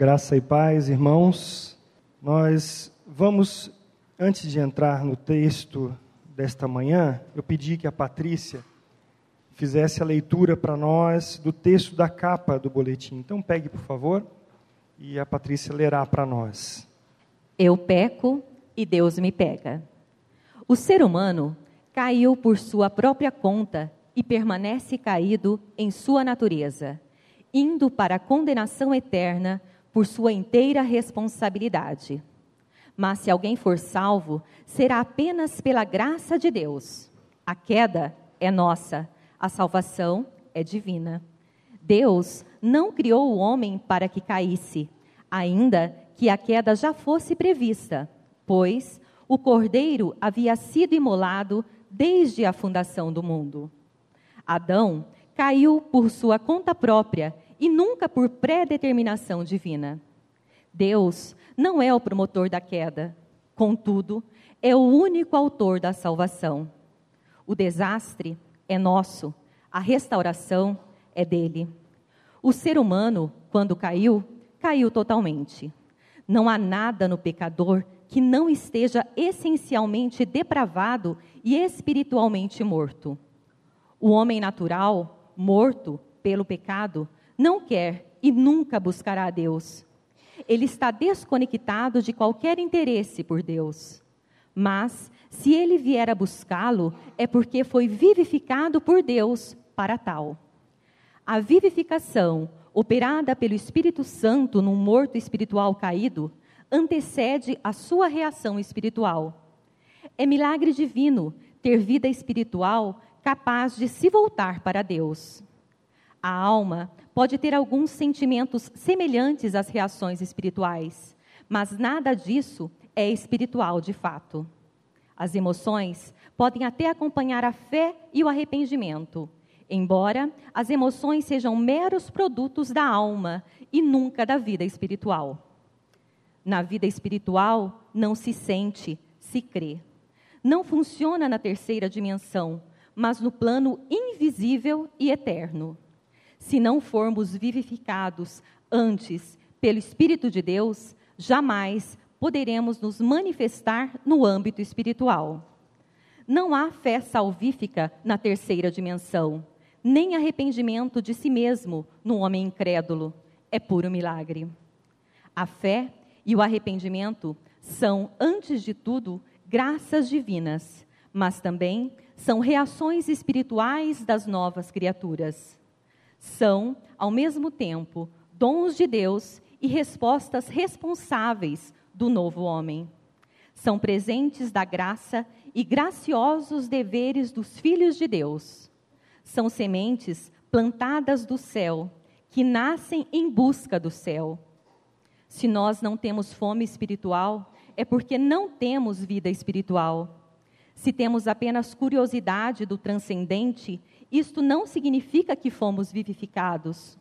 Graça e paz, irmãos. Nós vamos, antes de entrar no texto desta manhã, eu pedi que a Patrícia fizesse a leitura para nós do texto da capa do boletim. Então, pegue, por favor, e a Patrícia lerá para nós. Eu peco e Deus me pega. O ser humano caiu por sua própria conta e permanece caído em sua natureza, indo para a condenação eterna por sua inteira responsabilidade. Mas se alguém for salvo, será apenas pela graça de Deus. A queda é nossa, a salvação é divina. Deus não criou o homem para que caísse, ainda que a queda já fosse prevista, pois o cordeiro havia sido imolado desde a fundação do mundo. Adão caiu por sua conta própria e nunca por predeterminação divina. Deus não é o promotor da queda, contudo, é o único autor da salvação. O desastre é nosso, a restauração é dele. O ser humano, quando caiu, caiu totalmente. Não há nada no pecador que não esteja essencialmente depravado e espiritualmente morto. O homem natural, morto pelo pecado, não quer e nunca buscará a Deus. Ele está desconectado de qualquer interesse por Deus. Mas, se ele vier a buscá-lo, é porque foi vivificado por Deus para tal. A vivificação, operada pelo Espírito Santo num morto espiritual caído, antecede a sua reação espiritual. É milagre divino ter vida espiritual capaz de se voltar para Deus. A alma pode ter alguns sentimentos semelhantes às reações espirituais, mas nada disso é espiritual de fato. As emoções podem até acompanhar a fé e o arrependimento, embora as emoções sejam meros produtos da alma e nunca da vida espiritual. Na vida espiritual, não se sente, se crê. Não funciona na terceira dimensão, mas no plano invisível e eterno se não formos vivificados antes pelo Espírito de Deus, jamais poderemos nos manifestar no âmbito espiritual. Não há fé salvífica na terceira dimensão, nem arrependimento de si mesmo no homem incrédulo. É puro milagre. A fé e o arrependimento são, antes de tudo, graças divinas, mas também são reações espirituais das novas criaturas são, ao mesmo tempo, dons de Deus e respostas responsáveis do novo homem. São presentes da graça e graciosos deveres dos filhos de Deus. São sementes plantadas do céu, que nascem em busca do céu. Se nós não temos fome espiritual, é porque não temos vida espiritual. Se temos apenas curiosidade do transcendente, isto não significa que fomos vivificados.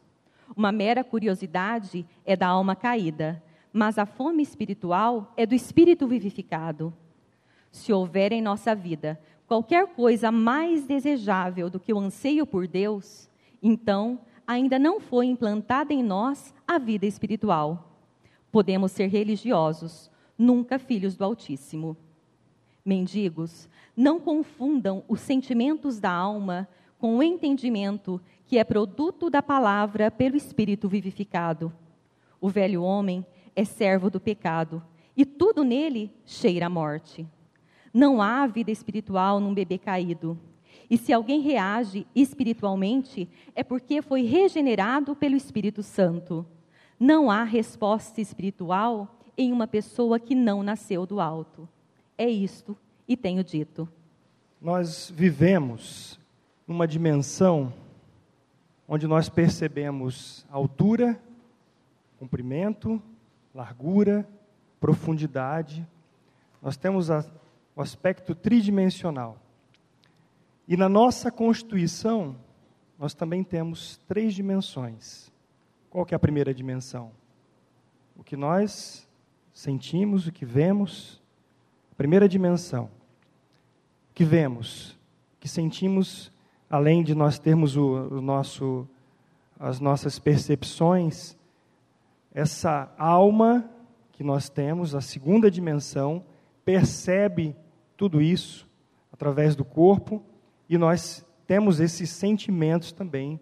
Uma mera curiosidade é da alma caída, mas a fome espiritual é do espírito vivificado. Se houver em nossa vida qualquer coisa mais desejável do que o anseio por Deus, então ainda não foi implantada em nós a vida espiritual. Podemos ser religiosos, nunca filhos do Altíssimo. Mendigos, não confundam os sentimentos da alma com o entendimento que é produto da palavra pelo Espírito vivificado. O velho homem é servo do pecado e tudo nele cheira a morte. Não há vida espiritual num bebê caído. E se alguém reage espiritualmente, é porque foi regenerado pelo Espírito Santo. Não há resposta espiritual em uma pessoa que não nasceu do alto. É isto e tenho dito. Nós vivemos numa dimensão onde nós percebemos altura, comprimento, largura, profundidade. Nós temos a, o aspecto tridimensional. E na nossa constituição, nós também temos três dimensões. Qual que é a primeira dimensão? O que nós sentimos, o que vemos. Primeira dimensão. O que vemos, o que sentimos além de nós termos o, o nosso, as nossas percepções, essa alma que nós temos, a segunda dimensão, percebe tudo isso através do corpo e nós temos esses sentimentos também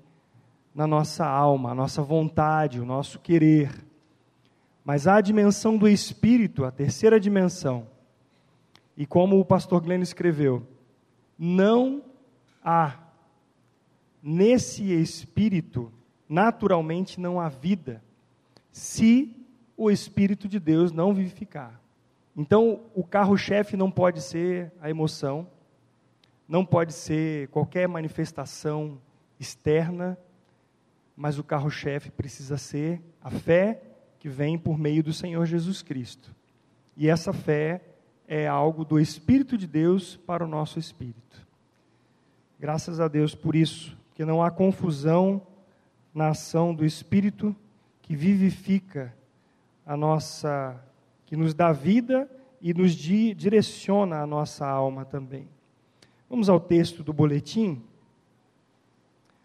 na nossa alma, a nossa vontade, o nosso querer. Mas há a dimensão do espírito, a terceira dimensão. E como o pastor Glenn escreveu, não há nesse espírito, naturalmente não há vida, se o Espírito de Deus não vivificar. Então, o carro-chefe não pode ser a emoção, não pode ser qualquer manifestação externa, mas o carro-chefe precisa ser a fé que vem por meio do Senhor Jesus Cristo. E essa fé é algo do Espírito de Deus para o nosso espírito. Graças a Deus por isso, que não há confusão na ação do Espírito que vivifica a nossa, que nos dá vida e nos di, direciona a nossa alma também. Vamos ao texto do boletim.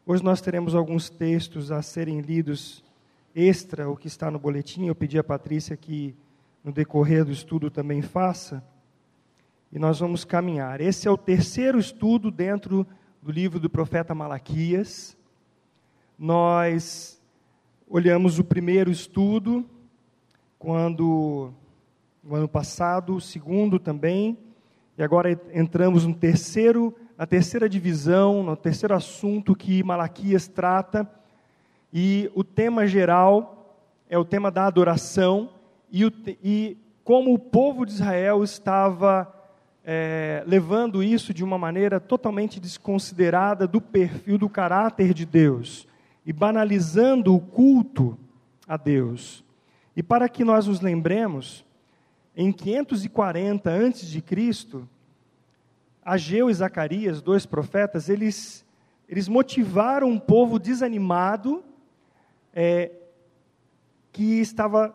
Hoje nós teremos alguns textos a serem lidos extra o que está no boletim. Eu pedi a Patrícia que no decorrer do estudo também faça. E nós vamos caminhar. Esse é o terceiro estudo dentro do livro do profeta Malaquias. Nós olhamos o primeiro estudo quando no ano passado, o segundo também, e agora entramos no terceiro, na terceira divisão, no terceiro assunto que Malaquias trata, e o tema geral é o tema da adoração e, o, e como o povo de Israel estava é, levando isso de uma maneira totalmente desconsiderada do perfil, do caráter de Deus, e banalizando o culto a Deus. E para que nós nos lembremos, em 540 a.C., Ageu e Zacarias, dois profetas, eles, eles motivaram um povo desanimado é, que estava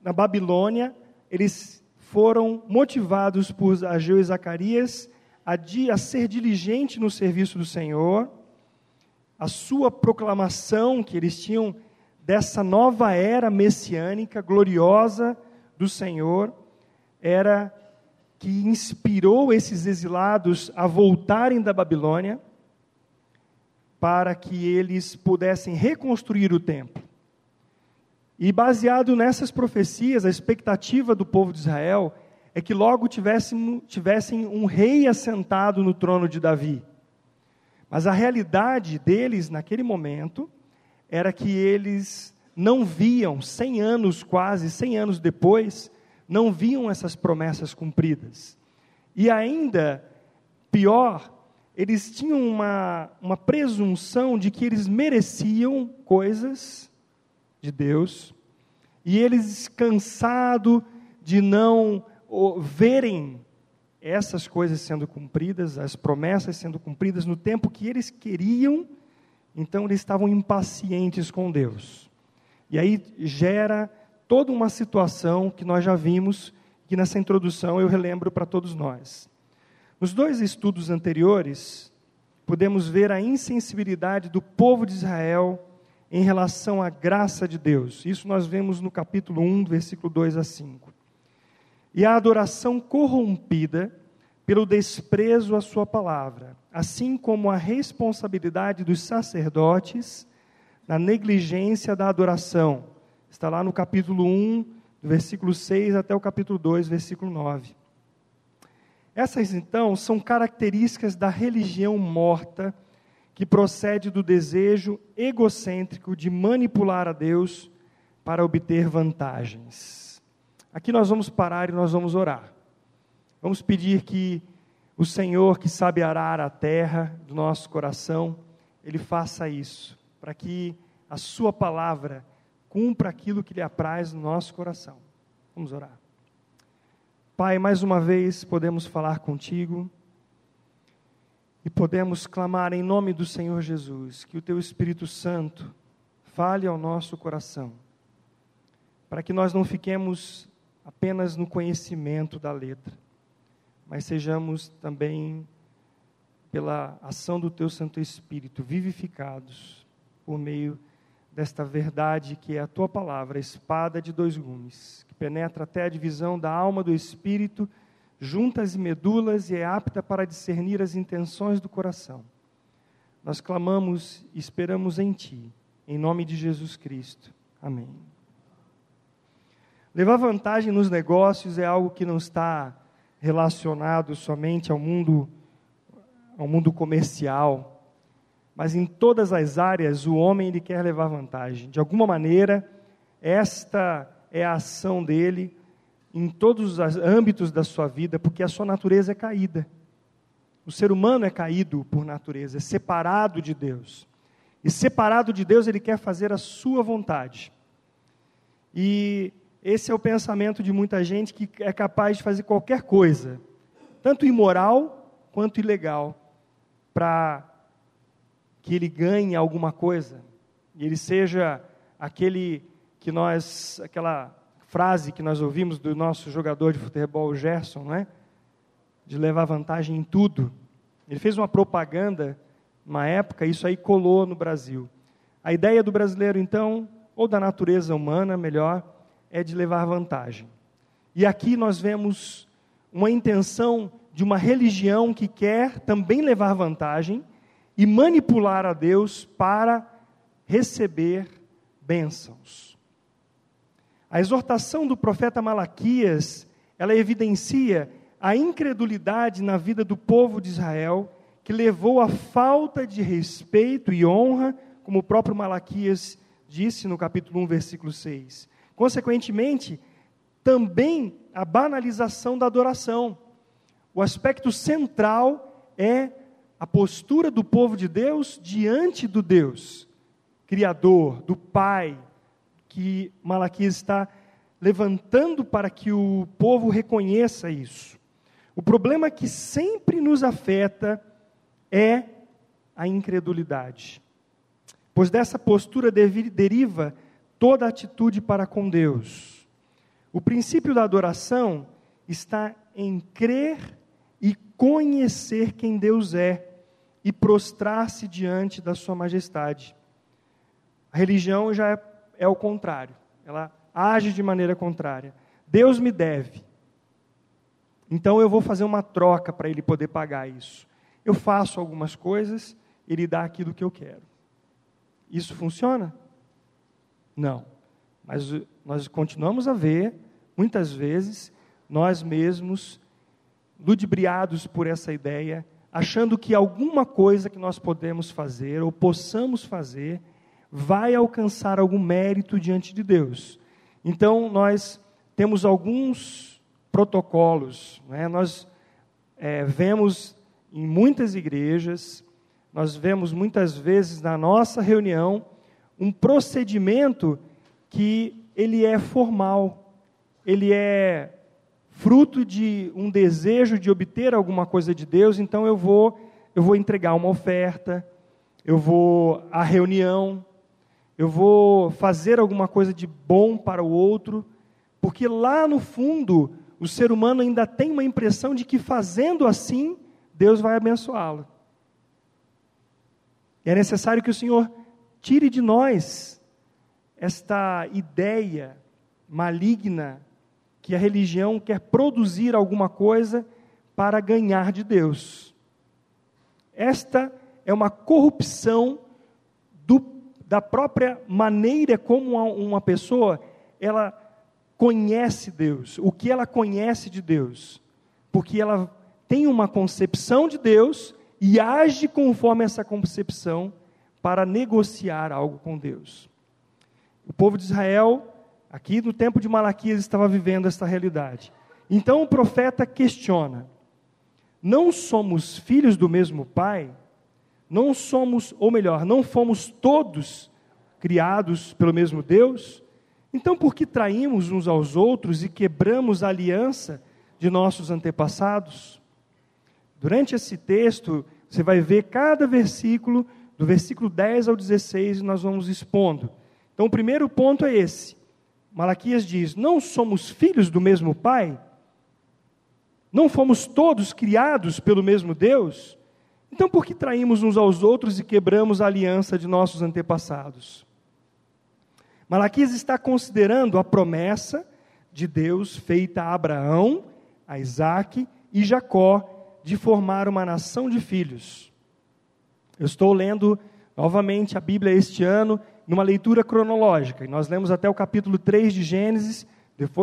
na Babilônia. Eles foram motivados por Ageu e Zacarias a, a ser diligente no serviço do Senhor. A sua proclamação que eles tinham dessa nova era messiânica, gloriosa do Senhor, era que inspirou esses exilados a voltarem da Babilônia para que eles pudessem reconstruir o templo. E baseado nessas profecias, a expectativa do povo de Israel é que logo tivessem, tivessem um rei assentado no trono de Davi. Mas a realidade deles naquele momento era que eles não viam, cem anos quase, cem anos depois, não viam essas promessas cumpridas. E ainda pior, eles tinham uma, uma presunção de que eles mereciam coisas de Deus, e eles, cansados de não verem essas coisas sendo cumpridas, as promessas sendo cumpridas no tempo que eles queriam, então eles estavam impacientes com Deus. E aí gera toda uma situação que nós já vimos, que nessa introdução eu relembro para todos nós. Nos dois estudos anteriores, podemos ver a insensibilidade do povo de Israel em relação à graça de Deus. Isso nós vemos no capítulo 1, versículo 2 a 5. E a adoração corrompida pelo desprezo à sua palavra, assim como a responsabilidade dos sacerdotes na negligência da adoração. Está lá no capítulo 1, do versículo 6 até o capítulo 2, versículo 9. Essas, então, são características da religião morta que procede do desejo egocêntrico de manipular a Deus para obter vantagens. Aqui nós vamos parar e nós vamos orar. Vamos pedir que o Senhor, que sabe arar a terra do nosso coração, Ele faça isso, para que a Sua palavra cumpra aquilo que lhe apraz no nosso coração. Vamos orar. Pai, mais uma vez podemos falar contigo e podemos clamar em nome do Senhor Jesus, que o Teu Espírito Santo fale ao nosso coração, para que nós não fiquemos apenas no conhecimento da letra, mas sejamos também, pela ação do Teu Santo Espírito, vivificados por meio desta verdade que é a tua palavra, a espada de dois gumes, que penetra até a divisão da alma do espírito, juntas e medulas e é apta para discernir as intenções do coração. Nós clamamos e esperamos em ti, em nome de Jesus Cristo. Amém. Levar vantagem nos negócios é algo que não está relacionado somente ao mundo ao mundo comercial, mas em todas as áreas o homem ele quer levar vantagem. De alguma maneira, esta é a ação dele em todos os âmbitos da sua vida, porque a sua natureza é caída. O ser humano é caído por natureza, é separado de Deus. E separado de Deus, ele quer fazer a sua vontade. E esse é o pensamento de muita gente que é capaz de fazer qualquer coisa, tanto imoral quanto ilegal, para que ele ganhe alguma coisa e ele seja aquele que nós, aquela frase que nós ouvimos do nosso jogador de futebol Gerson, né? De levar vantagem em tudo. Ele fez uma propaganda, uma época, isso aí colou no Brasil. A ideia do brasileiro, então, ou da natureza humana, melhor, é de levar vantagem. E aqui nós vemos uma intenção de uma religião que quer também levar vantagem e manipular a Deus para receber bênçãos. A exortação do profeta Malaquias, ela evidencia a incredulidade na vida do povo de Israel, que levou à falta de respeito e honra, como o próprio Malaquias disse no capítulo 1, versículo 6. Consequentemente, também a banalização da adoração. O aspecto central é a postura do povo de Deus diante do Deus Criador, do Pai, que Malaquias está levantando para que o povo reconheça isso. O problema que sempre nos afeta é a incredulidade, pois dessa postura deriva toda atitude para com Deus. O princípio da adoração está em crer e conhecer quem Deus é e prostrar-se diante da Sua majestade. A religião já é, é o contrário, ela age de maneira contrária. Deus me deve, então eu vou fazer uma troca para Ele poder pagar isso. Eu faço algumas coisas, Ele dá aquilo que eu quero. Isso funciona? Não. Mas nós continuamos a ver, muitas vezes, nós mesmos ludibriados por essa ideia, achando que alguma coisa que nós podemos fazer ou possamos fazer vai alcançar algum mérito diante de Deus. Então, nós temos alguns protocolos, né? nós é, vemos em muitas igrejas, nós vemos muitas vezes na nossa reunião um procedimento que ele é formal, ele é fruto de um desejo de obter alguma coisa de Deus, então eu vou eu vou entregar uma oferta, eu vou à reunião, eu vou fazer alguma coisa de bom para o outro, porque lá no fundo o ser humano ainda tem uma impressão de que fazendo assim Deus vai abençoá-lo. E é necessário que o Senhor tire de nós esta ideia maligna que a religião quer produzir alguma coisa para ganhar de Deus. Esta é uma corrupção da própria maneira como uma, pessoa ela conhece Deus, o que ela conhece de Deus, porque ela tem uma concepção de Deus e age conforme essa concepção para negociar algo com Deus. O povo de Israel Aqui no tempo de Malaquias estava vivendo esta realidade. Então o profeta questiona: Não somos filhos do mesmo pai? Não somos, ou melhor, não fomos todos criados pelo mesmo Deus? Então por que traímos uns aos outros e quebramos a aliança de nossos antepassados? Durante esse texto, você vai ver cada versículo, do versículo 10 ao 16, nós vamos expondo. Então, o primeiro ponto é esse: Malaquias diz: Não somos filhos do mesmo Pai? Não fomos todos criados pelo mesmo Deus? Então por que traímos uns aos outros e quebramos a aliança de nossos antepassados? Malaquias está considerando a promessa de Deus feita a Abraão, a Isaac e Jacó de formar uma nação de filhos. Eu estou lendo novamente a Bíblia este ano, numa leitura cronológica. Nós lemos até o capítulo 3 de Gênesis,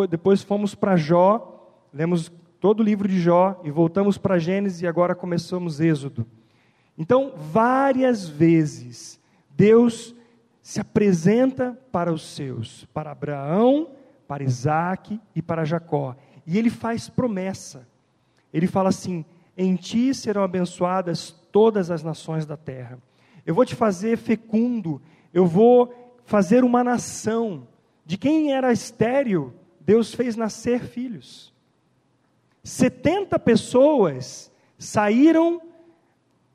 depois fomos para Jó, lemos todo o livro de Jó e voltamos para Gênesis e agora começamos Êxodo. Então, várias vezes, Deus se apresenta para os seus, para Abraão, para Isaac e para Jacó. E ele faz promessa. Ele fala assim: Em ti serão abençoadas todas as nações da terra. Eu vou te fazer fecundo, eu vou fazer uma nação. De quem era estéril, Deus fez nascer filhos. 70 pessoas saíram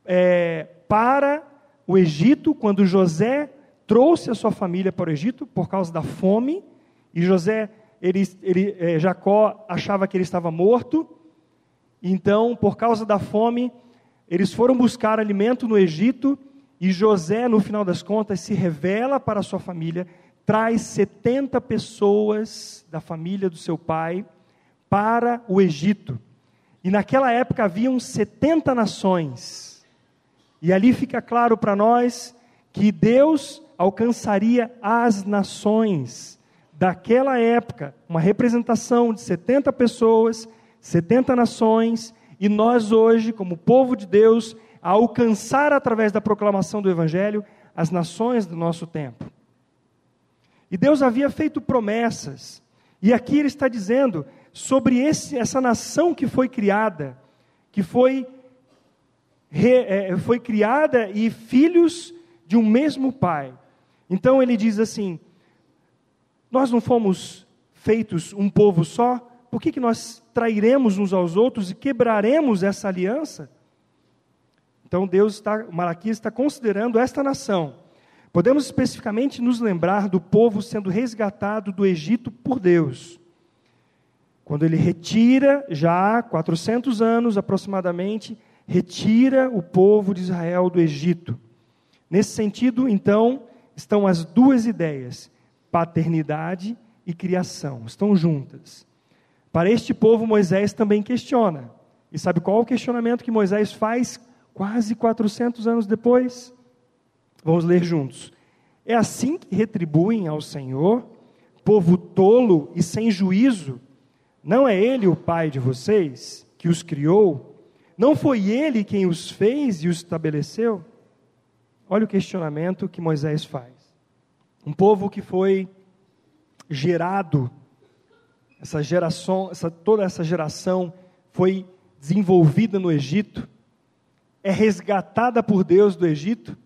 é, para o Egito quando José trouxe a sua família para o Egito por causa da fome. E José, ele, ele, é, Jacó achava que ele estava morto. Então, por causa da fome, eles foram buscar alimento no Egito e José, no final das contas, se revela para a sua família, traz 70 pessoas da família do seu pai para o Egito. E naquela época haviam 70 nações. E ali fica claro para nós que Deus alcançaria as nações daquela época, uma representação de 70 pessoas, 70 nações, e nós hoje, como povo de Deus, a alcançar através da proclamação do Evangelho as nações do nosso tempo. E Deus havia feito promessas, e aqui Ele está dizendo sobre esse, essa nação que foi criada, que foi, foi criada e filhos de um mesmo Pai. Então Ele diz assim: Nós não fomos feitos um povo só, por que, que nós trairemos uns aos outros e quebraremos essa aliança? Então Deus está, Malaquias está considerando esta nação. Podemos especificamente nos lembrar do povo sendo resgatado do Egito por Deus. Quando ele retira, já há 400 anos aproximadamente, retira o povo de Israel do Egito. Nesse sentido, então, estão as duas ideias, paternidade e criação, estão juntas. Para este povo, Moisés também questiona. E sabe qual é o questionamento que Moisés faz quase 400 anos depois. Vamos ler juntos. É assim que retribuem ao Senhor, povo tolo e sem juízo. Não é Ele o Pai de vocês, que os criou? Não foi Ele quem os fez e os estabeleceu? Olha o questionamento que Moisés faz. Um povo que foi gerado, essa geração, essa, toda essa geração foi desenvolvida no Egito, é resgatada por Deus do Egito,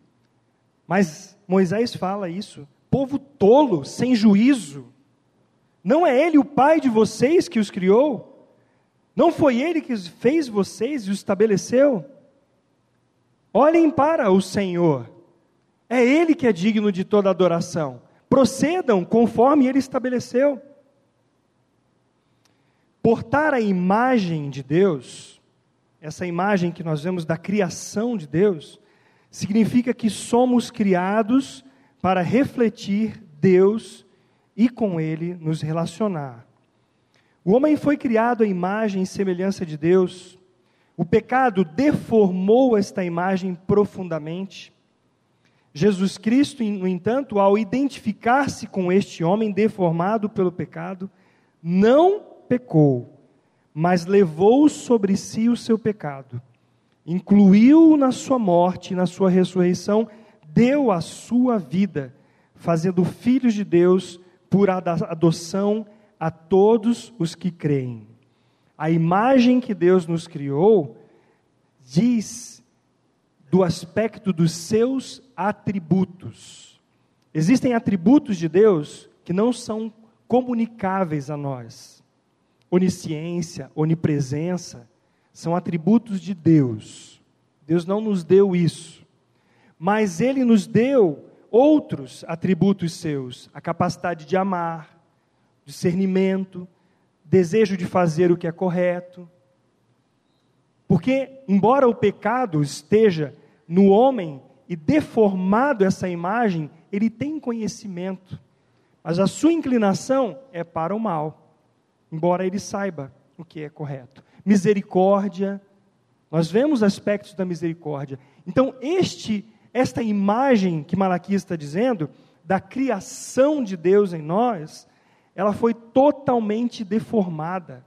mas Moisés fala isso, povo tolo, sem juízo. Não é ele o pai de vocês que os criou? Não foi ele que fez vocês e os estabeleceu? Olhem para o Senhor. É ele que é digno de toda adoração. Procedam conforme ele estabeleceu. Portar a imagem de Deus essa imagem que nós vemos da criação de Deus, significa que somos criados para refletir Deus e com Ele nos relacionar. O homem foi criado à imagem e semelhança de Deus. O pecado deformou esta imagem profundamente. Jesus Cristo, no entanto, ao identificar-se com este homem deformado pelo pecado, não pecou mas levou sobre si o seu pecado, incluiu na sua morte e na sua ressurreição, deu a sua vida, fazendo filhos de Deus por adoção a todos os que creem. A imagem que Deus nos criou diz do aspecto dos seus atributos. Existem atributos de Deus que não são comunicáveis a nós onisciência, onipresença, são atributos de Deus. Deus não nos deu isso. Mas Ele nos deu outros atributos seus: a capacidade de amar, discernimento, desejo de fazer o que é correto. Porque, embora o pecado esteja no homem e deformado essa imagem, ele tem conhecimento. mas a sua inclinação é para o mal, embora ele saiba o que é correto. Misericórdia, nós vemos aspectos da misericórdia. Então, este, esta imagem que Malaquias está dizendo, da criação de Deus em nós, ela foi totalmente deformada.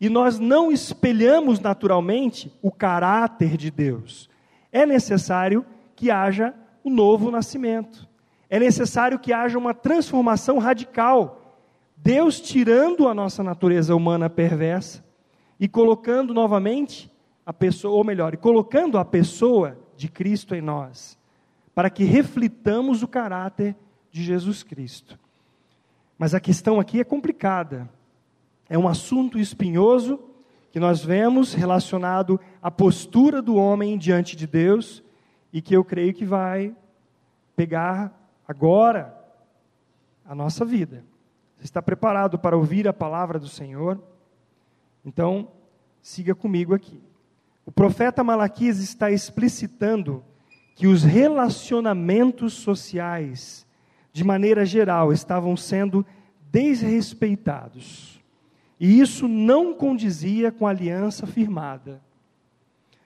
E nós não espelhamos naturalmente o caráter de Deus. É necessário que haja o um novo nascimento. É necessário que haja uma transformação radical. Deus tirando a nossa natureza humana perversa e colocando novamente a pessoa, ou melhor, colocando a pessoa de Cristo em nós, para que reflitamos o caráter de Jesus Cristo. Mas a questão aqui é complicada. É um assunto espinhoso que nós vemos relacionado à postura do homem diante de Deus e que eu creio que vai pegar agora a nossa vida. Você está preparado para ouvir a palavra do Senhor? Então, siga comigo aqui. O profeta Malaquias está explicitando que os relacionamentos sociais, de maneira geral, estavam sendo desrespeitados. E isso não condizia com a aliança firmada.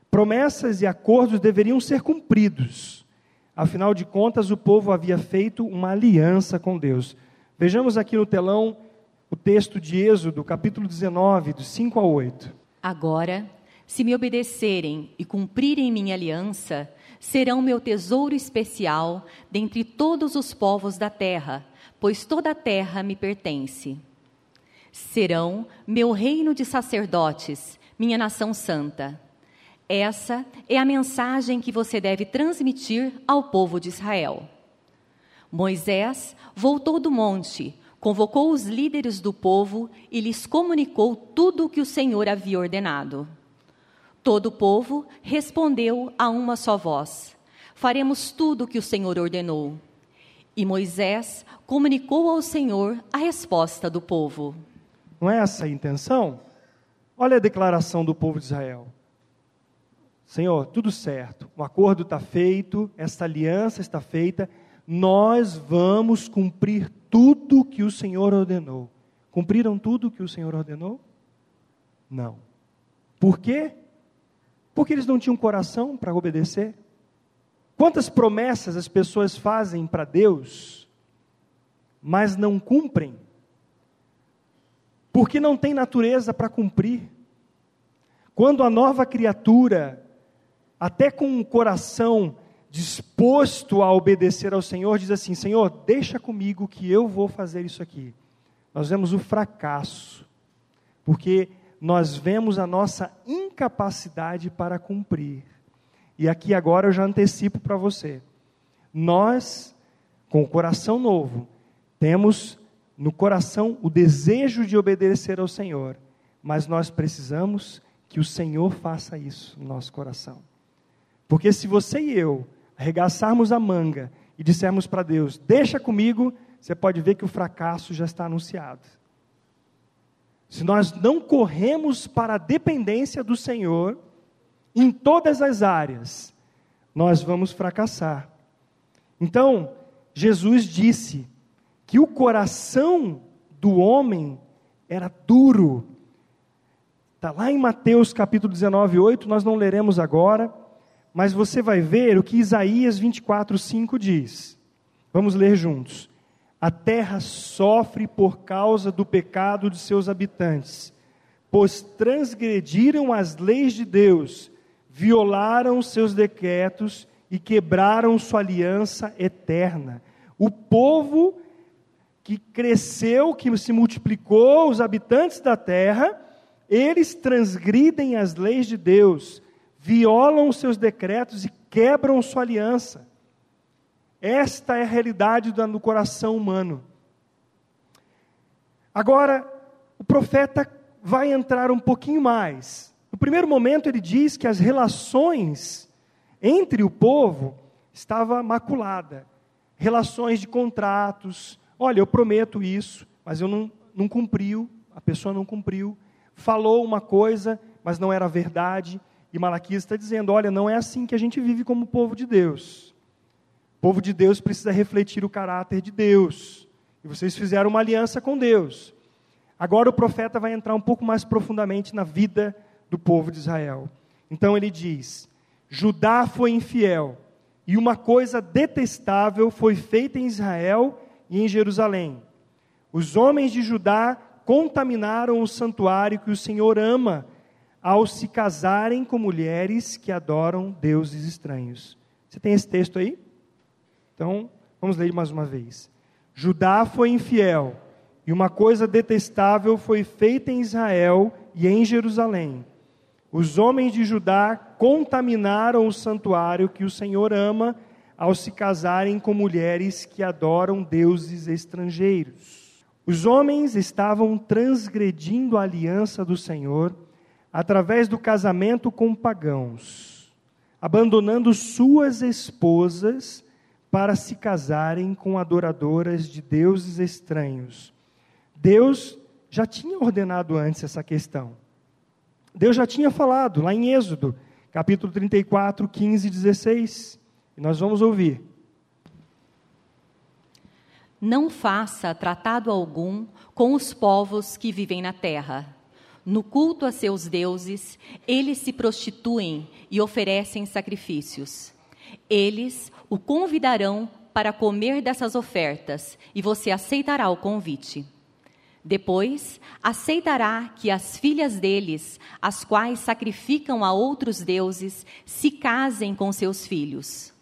Promessas e acordos deveriam ser cumpridos. Afinal de contas, o povo havia feito uma aliança com Deus. Vejamos aqui no telão o texto de Êxodo, capítulo 19, dos 5 a 8. Agora, se me obedecerem e cumprirem minha aliança, serão meu tesouro especial dentre todos os povos da terra, pois toda a terra me pertence. Serão meu reino de sacerdotes, minha nação santa. Essa é a mensagem que você deve transmitir ao povo de Israel. Moisés voltou do monte, convocou os líderes do povo e lhes comunicou tudo o que o Senhor havia ordenado. Todo o povo respondeu a uma só voz: Faremos tudo o que o Senhor ordenou. E Moisés comunicou ao Senhor a resposta do povo. Não é essa a intenção? Olha a declaração do povo de Israel. Senhor, tudo certo, o acordo está feito, esta aliança está feita, nós vamos cumprir tudo que o Senhor ordenou. Cumpriram tudo que o Senhor ordenou? Não. Por quê? Porque eles não tinham coração para obedecer. Quantas promessas as pessoas fazem para Deus, mas não cumprem? Porque não tem natureza para cumprir. Quando a nova criatura, até com o coração disposto a obedecer ao Senhor, diz assim: Senhor, deixa comigo que eu vou fazer isso aqui. Nós vemos o fracasso, porque nós vemos a nossa incapacidade para cumprir. E aqui agora eu já antecipo para você. Nós, com o coração novo, temos no coração o desejo de obedecer ao Senhor, mas nós precisamos que o Senhor faça isso no nosso coração. Porque se você e eu arregaçarmos a manga e dissermos para Deus: Deixa comigo, você pode ver que o fracasso já está anunciado. Se nós não corremos para a dependência do Senhor, em todas as áreas, nós vamos fracassar. Então, Jesus disse que o coração do homem era duro. Está lá em Mateus capítulo 19, 8, nós não leremos agora, mas você vai ver o que Isaías 24, 5 diz. Vamos ler juntos. A terra sofre por causa do pecado de seus habitantes, pois transgrediram as leis de Deus, violaram seus decretos e quebraram sua aliança eterna. O povo que cresceu, que se multiplicou, os habitantes da terra, eles transgridem as leis de Deus, violam seus decretos e quebram sua aliança. Esta é a realidade do coração humano. Agora, o profeta vai entrar um pouquinho mais. No primeiro momento, ele diz que as relações entre o povo estava maculada. Relações de contratos. Olha, eu prometo isso, mas eu não, não cumpriu, a pessoa não cumpriu. Falou uma coisa, mas não era verdade. E Malaquias está dizendo: olha, não é assim que a gente vive como povo de Deus. O povo de Deus precisa refletir o caráter de Deus. e vocês fizeram uma aliança com Deus. Agora o profeta vai entrar um pouco mais profundamente na vida do povo de Israel. Então ele diz: Judá foi infiel, e uma coisa detestável foi feita em Israel e em Jerusalém. Os homens de Judá contaminaram o santuário que o Senhor ama ao se casarem com mulheres que adoram deuses estranhos. Você tem esse texto aí? Então, vamos ler mais uma vez. Judá foi infiel, e uma coisa detestável foi feita em Israel e em Jerusalém. Os homens de Judá contaminaram o santuário que o Senhor ama ao se casarem com mulheres que adoram deuses estrangeiros. Os homens estavam transgredindo a aliança do Senhor através do casamento com pagãos, abandonando suas esposas para se casarem com adoradoras de deuses estranhos. Deus já tinha ordenado antes essa questão. Deus já tinha falado lá em Êxodo, capítulo 34, 15 e 16. E nós vamos ouvir. Não faça tratado algum com os povos que vivem na terra. No culto a seus deuses, eles se prostituem e oferecem sacrifícios. Eles o convidarão para comer dessas ofertas e você aceitará o convite. Depois, aceitará que as filhas deles, as quais sacrificam a outros deuses, se casem com seus filhos.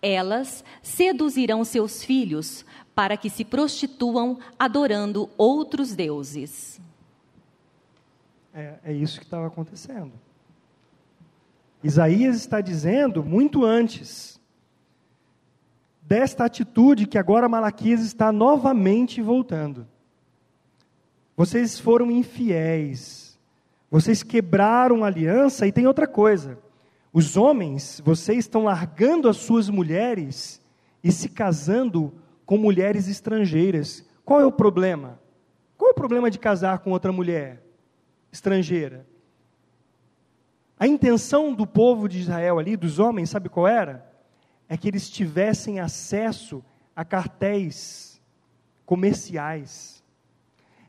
Elas seduzirão seus filhos para que se prostituam adorando outros deuses. É, é isso que estava acontecendo. Isaías está dizendo muito antes desta atitude que agora Malaquias está novamente voltando. Vocês foram infiéis, vocês quebraram a aliança e tem outra coisa. Os homens, vocês estão largando as suas mulheres e se casando com mulheres estrangeiras. Qual é o problema? Qual é o problema de casar com outra mulher? estrangeira. A intenção do povo de Israel ali, dos homens, sabe qual era? É que eles tivessem acesso a cartéis comerciais.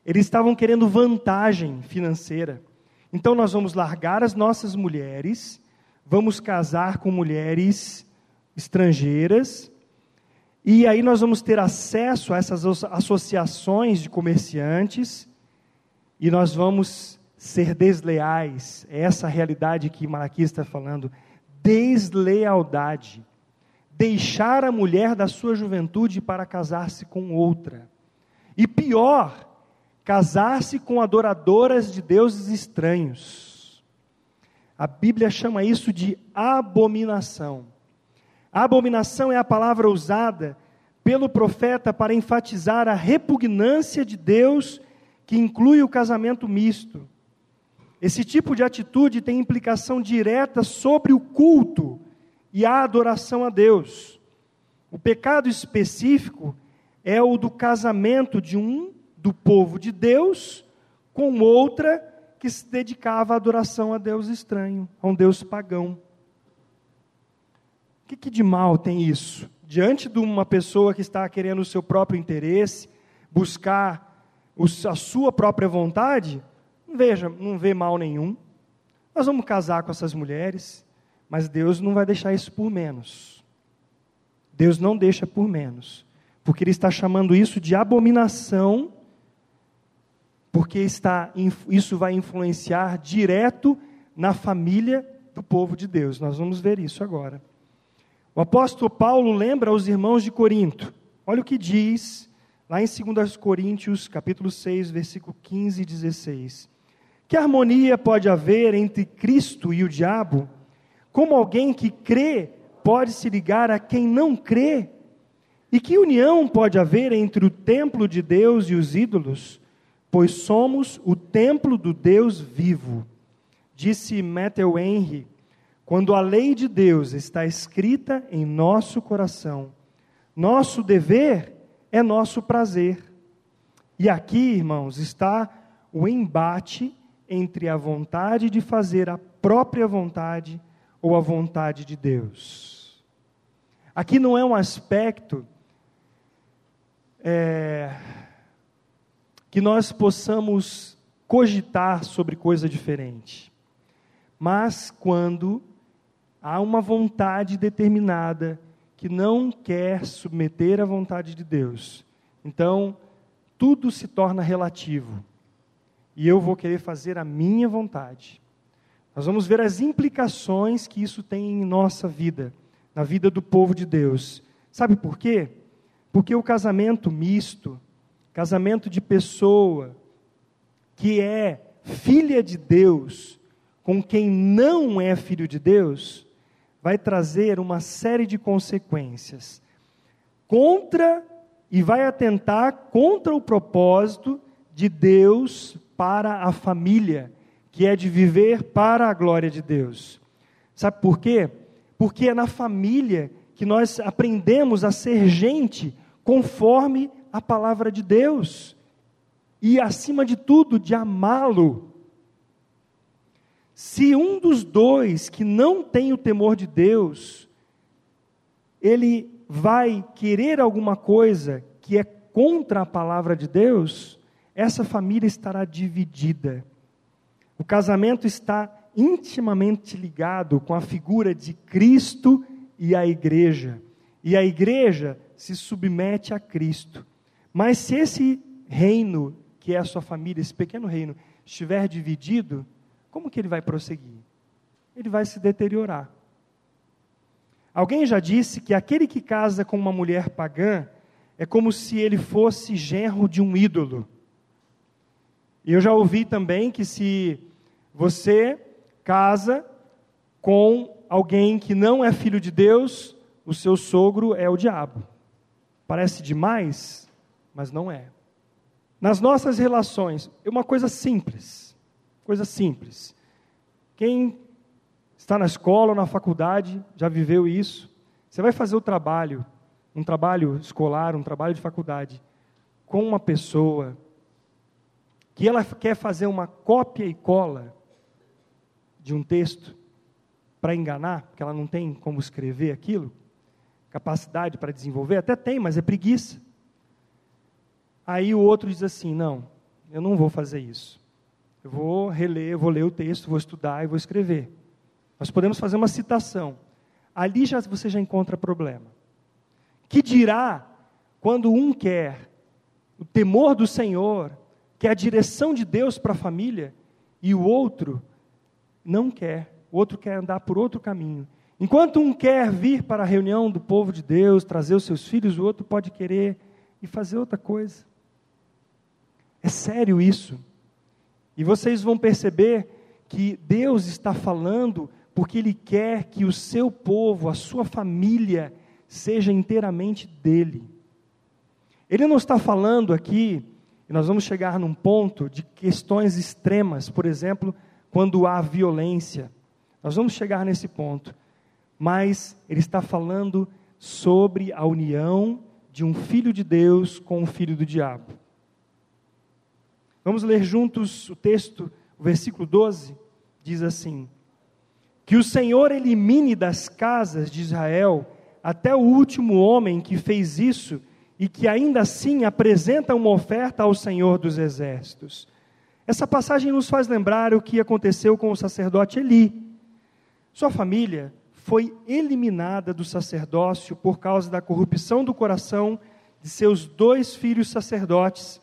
Eles estavam querendo vantagem financeira. Então nós vamos largar as nossas mulheres, vamos casar com mulheres estrangeiras, e aí nós vamos ter acesso a essas associações de comerciantes, e nós vamos ser desleais, é essa realidade que Malaquias está falando, deslealdade, deixar a mulher da sua juventude para casar-se com outra, e pior, casar-se com adoradoras de deuses estranhos. A Bíblia chama isso de abominação. Abominação é a palavra usada pelo profeta para enfatizar a repugnância de Deus que inclui o casamento misto. Esse tipo de atitude tem implicação direta sobre o culto e a adoração a Deus. O pecado específico é o do casamento de um do povo de Deus com outra que se dedicava à adoração a Deus estranho, a um Deus pagão. O que, que de mal tem isso? Diante de uma pessoa que está querendo o seu próprio interesse, buscar a sua própria vontade, Veja, não vê mal nenhum. Nós vamos casar com essas mulheres, mas Deus não vai deixar isso por menos. Deus não deixa por menos, porque Ele está chamando isso de abominação, porque está, isso vai influenciar direto na família do povo de Deus. Nós vamos ver isso agora. O apóstolo Paulo lembra aos irmãos de Corinto. Olha o que diz lá em 2 Coríntios, capítulo 6, versículo 15 e 16. Que harmonia pode haver entre Cristo e o diabo? Como alguém que crê pode se ligar a quem não crê? E que união pode haver entre o templo de Deus e os ídolos? Pois somos o templo do Deus vivo. Disse Matthew Henry: quando a lei de Deus está escrita em nosso coração, nosso dever é nosso prazer. E aqui, irmãos, está o embate entre a vontade de fazer a própria vontade ou a vontade de Deus. Aqui não é um aspecto é, que nós possamos cogitar sobre coisa diferente. Mas quando há uma vontade determinada que não quer submeter à vontade de Deus, então tudo se torna relativo. E eu vou querer fazer a minha vontade. Nós vamos ver as implicações que isso tem em nossa vida, na vida do povo de Deus. Sabe por quê? Porque o casamento misto, casamento de pessoa que é filha de Deus com quem não é filho de Deus, vai trazer uma série de consequências contra e vai atentar contra o propósito de Deus para a família, que é de viver para a glória de Deus. Sabe por quê? Porque é na família que nós aprendemos a ser gente conforme a palavra de Deus e, acima de tudo, de amá-lo. Se um dos dois que não tem o temor de Deus, ele vai querer alguma coisa que é contra a palavra de Deus, essa família estará dividida. O casamento está intimamente ligado com a figura de Cristo e a igreja. E a igreja se submete a Cristo. Mas se esse reino, que é a sua família, esse pequeno reino, estiver dividido, como que ele vai prosseguir? Ele vai se deteriorar. Alguém já disse que aquele que casa com uma mulher pagã é como se ele fosse genro de um ídolo. E eu já ouvi também que se você casa com alguém que não é filho de Deus, o seu sogro é o diabo. Parece demais, mas não é. Nas nossas relações, é uma coisa simples. Coisa simples. Quem está na escola ou na faculdade já viveu isso. Você vai fazer o trabalho, um trabalho escolar, um trabalho de faculdade, com uma pessoa que ela quer fazer uma cópia e cola de um texto para enganar, porque ela não tem como escrever aquilo, capacidade para desenvolver, até tem, mas é preguiça. Aí o outro diz assim: não, eu não vou fazer isso. Eu vou reler, vou ler o texto, vou estudar e vou escrever. Nós podemos fazer uma citação. Ali já você já encontra problema. Que dirá quando um quer o temor do Senhor, quer a direção de Deus para a família, e o outro não quer, o outro quer andar por outro caminho. Enquanto um quer vir para a reunião do povo de Deus, trazer os seus filhos, o outro pode querer e fazer outra coisa. É sério isso. E vocês vão perceber que Deus está falando porque Ele quer que o seu povo, a sua família, seja inteiramente dele. Ele não está falando aqui, e nós vamos chegar num ponto de questões extremas, por exemplo, quando há violência. Nós vamos chegar nesse ponto. Mas ele está falando sobre a união de um filho de Deus com um filho do diabo. Vamos ler juntos o texto, o versículo 12, diz assim: Que o Senhor elimine das casas de Israel até o último homem que fez isso e que ainda assim apresenta uma oferta ao Senhor dos exércitos. Essa passagem nos faz lembrar o que aconteceu com o sacerdote Eli. Sua família foi eliminada do sacerdócio por causa da corrupção do coração de seus dois filhos sacerdotes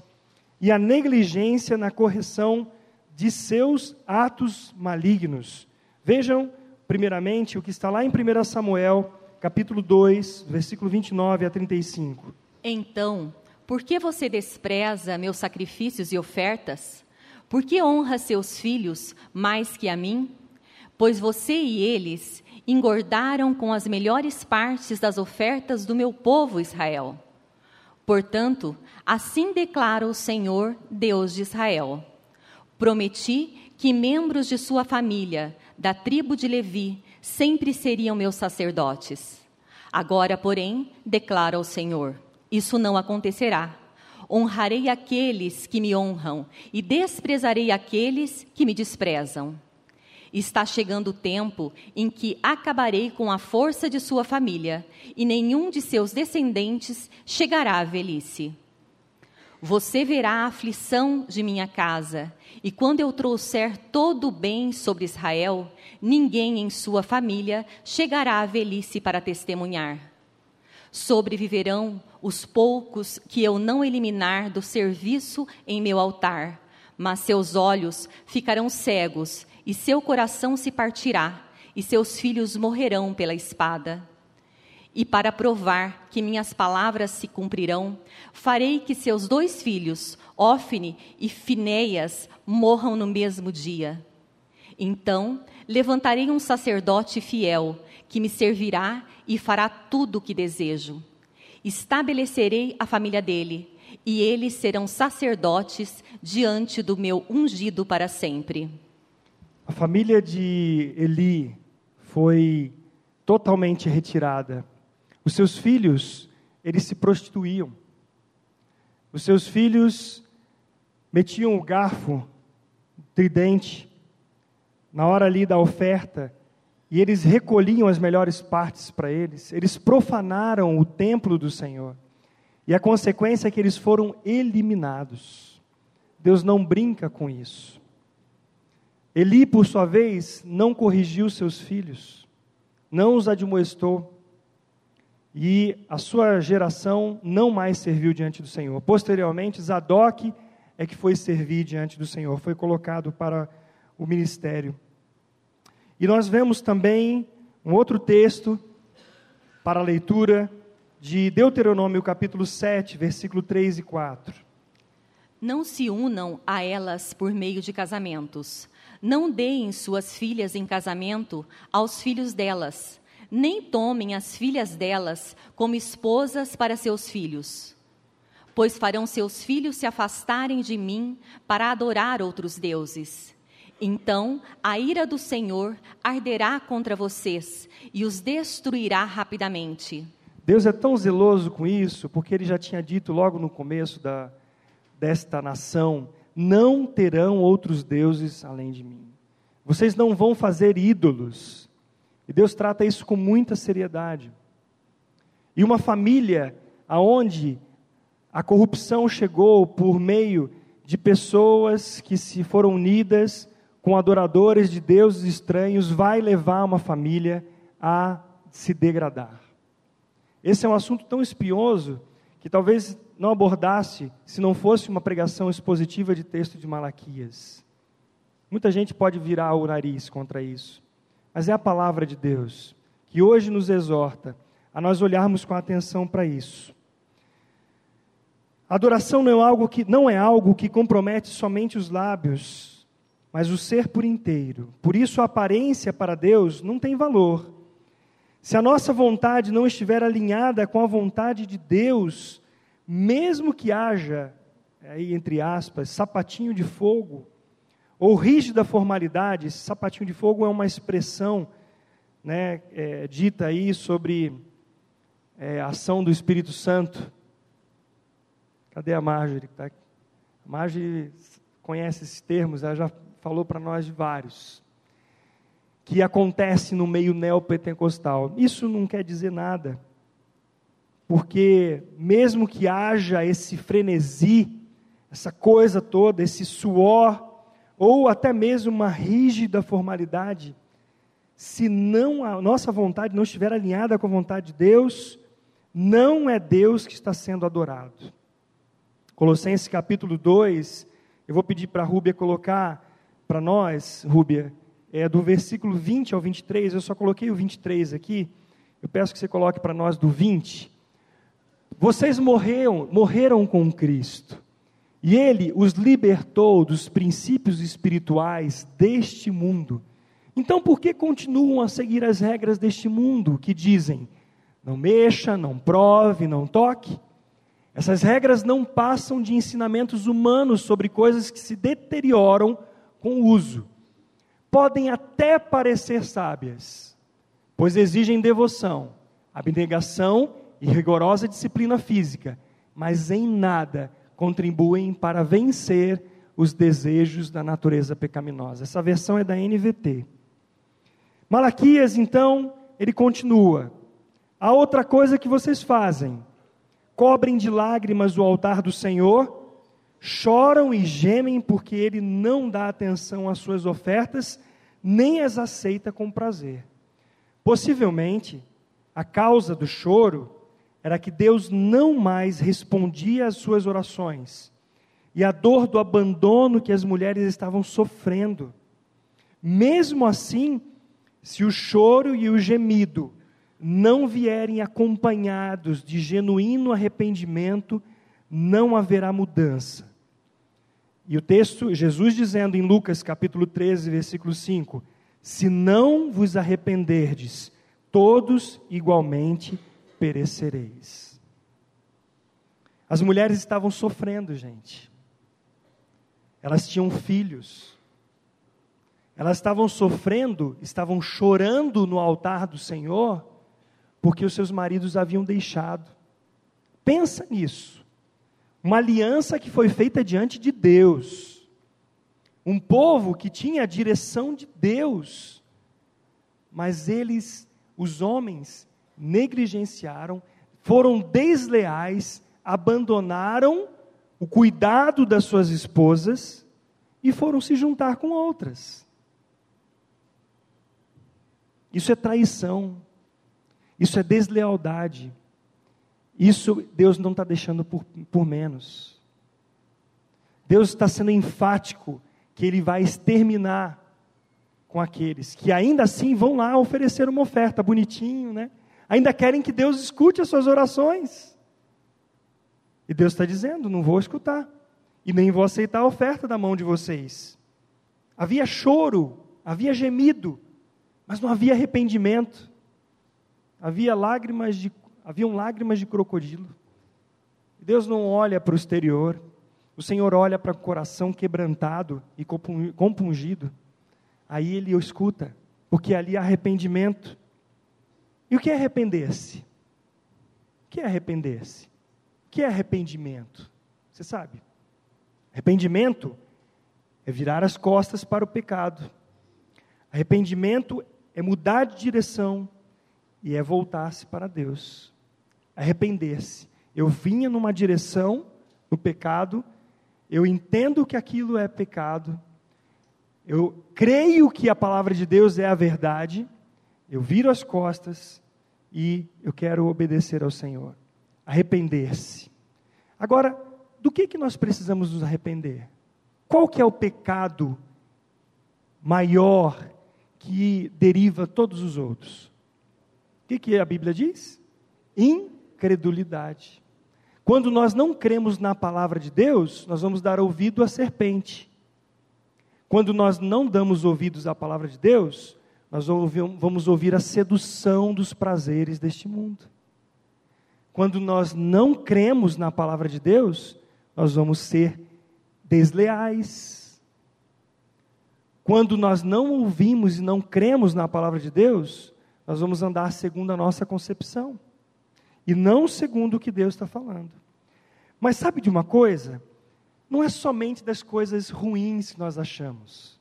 e a negligência na correção de seus atos malignos. Vejam, primeiramente, o que está lá em 1 Samuel, capítulo 2, versículo 29 a 35. Então, por que você despreza meus sacrifícios e ofertas? Por que honra seus filhos mais que a mim? Pois você e eles engordaram com as melhores partes das ofertas do meu povo Israel. Portanto, assim declara o Senhor, Deus de Israel: Prometi que membros de sua família, da tribo de Levi, sempre seriam meus sacerdotes. Agora, porém, declara o Senhor: Isso não acontecerá honrarei aqueles que me honram e desprezarei aqueles que me desprezam. Está chegando o tempo em que acabarei com a força de sua família, e nenhum de seus descendentes chegará à velhice. Você verá a aflição de minha casa, e quando eu trouxer todo o bem sobre Israel, ninguém em sua família chegará à velhice para testemunhar. Sobreviverão os poucos que eu não eliminar do serviço em meu altar, mas seus olhos ficarão cegos e seu coração se partirá, e seus filhos morrerão pela espada. E para provar que minhas palavras se cumprirão, farei que seus dois filhos, Ofne e Fineias, morram no mesmo dia. Então levantarei um sacerdote fiel, que me servirá e fará tudo o que desejo. Estabelecerei a família dele, e eles serão sacerdotes diante do meu ungido para sempre. A família de Eli foi totalmente retirada os seus filhos, eles se prostituíam. Os seus filhos metiam o garfo, tridente, na hora ali da oferta, e eles recolhiam as melhores partes para eles. Eles profanaram o templo do Senhor. E a consequência é que eles foram eliminados. Deus não brinca com isso. Eli, por sua vez, não corrigiu seus filhos, não os admoestou e a sua geração não mais serviu diante do Senhor. Posteriormente, Zadok é que foi servir diante do Senhor, foi colocado para o ministério. E nós vemos também um outro texto para a leitura de Deuteronômio capítulo 7, versículo 3 e 4. Não se unam a elas por meio de casamentos. Não deem suas filhas em casamento aos filhos delas nem tomem as filhas delas como esposas para seus filhos, pois farão seus filhos se afastarem de mim para adorar outros deuses. Então a ira do Senhor arderá contra vocês e os destruirá rapidamente. Deus é tão zeloso com isso, porque ele já tinha dito logo no começo da, desta nação: não terão outros deuses além de mim. Vocês não vão fazer ídolos e Deus trata isso com muita seriedade. E uma família aonde a corrupção chegou por meio de pessoas que se foram unidas com adoradores de deuses estranhos vai levar uma família a se degradar. Esse é um assunto tão espinhoso que talvez não abordasse se não fosse uma pregação expositiva de texto de Malaquias. Muita gente pode virar o nariz contra isso mas é a palavra de Deus que hoje nos exorta a nós olharmos com atenção para isso. Adoração não é algo que não é algo que compromete somente os lábios, mas o ser por inteiro. Por isso a aparência para Deus não tem valor. Se a nossa vontade não estiver alinhada com a vontade de Deus, mesmo que haja aí entre aspas sapatinho de fogo, ou rígida formalidade, sapatinho de fogo é uma expressão né, é, dita aí sobre é, a ação do Espírito Santo. Cadê a Marjorie? Tá? A Marjorie conhece esses termos, ela já falou para nós vários. Que acontece no meio neopentecostal. Isso não quer dizer nada. Porque, mesmo que haja esse frenesi, essa coisa toda, esse suor ou até mesmo uma rígida formalidade, se não a nossa vontade não estiver alinhada com a vontade de Deus, não é Deus que está sendo adorado. Colossenses capítulo 2, eu vou pedir para a Rúbia colocar para nós, Rúbia, é do versículo 20 ao 23, eu só coloquei o 23 aqui, eu peço que você coloque para nós do 20. Vocês morreram, morreram com Cristo. E ele os libertou dos princípios espirituais deste mundo. Então, por que continuam a seguir as regras deste mundo que dizem: não mexa, não prove, não toque? Essas regras não passam de ensinamentos humanos sobre coisas que se deterioram com uso. Podem até parecer sábias, pois exigem devoção, abnegação e rigorosa disciplina física, mas em nada contribuem para vencer os desejos da natureza pecaminosa. Essa versão é da NVT. Malaquias, então, ele continua. A outra coisa que vocês fazem: cobrem de lágrimas o altar do Senhor choram e gemem porque ele não dá atenção às suas ofertas, nem as aceita com prazer. Possivelmente, a causa do choro era que Deus não mais respondia às suas orações e a dor do abandono que as mulheres estavam sofrendo. Mesmo assim, se o choro e o gemido não vierem acompanhados de genuíno arrependimento, não haverá mudança. E o texto, Jesus dizendo em Lucas capítulo 13, versículo 5: Se não vos arrependerdes, todos igualmente perecereis. As mulheres estavam sofrendo, gente. Elas tinham filhos. Elas estavam sofrendo, estavam chorando no altar do Senhor, porque os seus maridos haviam deixado. Pensa nisso. Uma aliança que foi feita diante de Deus. Um povo que tinha a direção de Deus. Mas eles, os homens, negligenciaram, foram desleais, abandonaram o cuidado das suas esposas e foram se juntar com outras. Isso é traição, isso é deslealdade. Isso Deus não está deixando por, por menos. Deus está sendo enfático que Ele vai exterminar com aqueles que ainda assim vão lá oferecer uma oferta bonitinho, né? Ainda querem que Deus escute as suas orações. E Deus está dizendo: não vou escutar e nem vou aceitar a oferta da mão de vocês. Havia choro, havia gemido, mas não havia arrependimento. Havia lágrimas de haviam lágrimas de crocodilo. Deus não olha para o exterior, o Senhor olha para o coração quebrantado e compungido. Aí ele o escuta, porque ali há arrependimento. E o que é arrepender-se? O que é arrepender-se? O que é arrependimento? Você sabe? Arrependimento é virar as costas para o pecado. Arrependimento é mudar de direção e é voltar-se para Deus arrepender-se. Eu vinha numa direção, no pecado, eu entendo que aquilo é pecado, eu creio que a palavra de Deus é a verdade, eu viro as costas e eu quero obedecer ao Senhor. Arrepender-se. Agora, do que, que nós precisamos nos arrepender? Qual que é o pecado maior que deriva todos os outros? O que, que a Bíblia diz? In credulidade. Quando nós não cremos na palavra de Deus, nós vamos dar ouvido à serpente. Quando nós não damos ouvidos à palavra de Deus, nós vamos ouvir a sedução dos prazeres deste mundo. Quando nós não cremos na palavra de Deus, nós vamos ser desleais. Quando nós não ouvimos e não cremos na palavra de Deus, nós vamos andar segundo a nossa concepção e não segundo o que Deus está falando. Mas sabe de uma coisa? Não é somente das coisas ruins que nós achamos,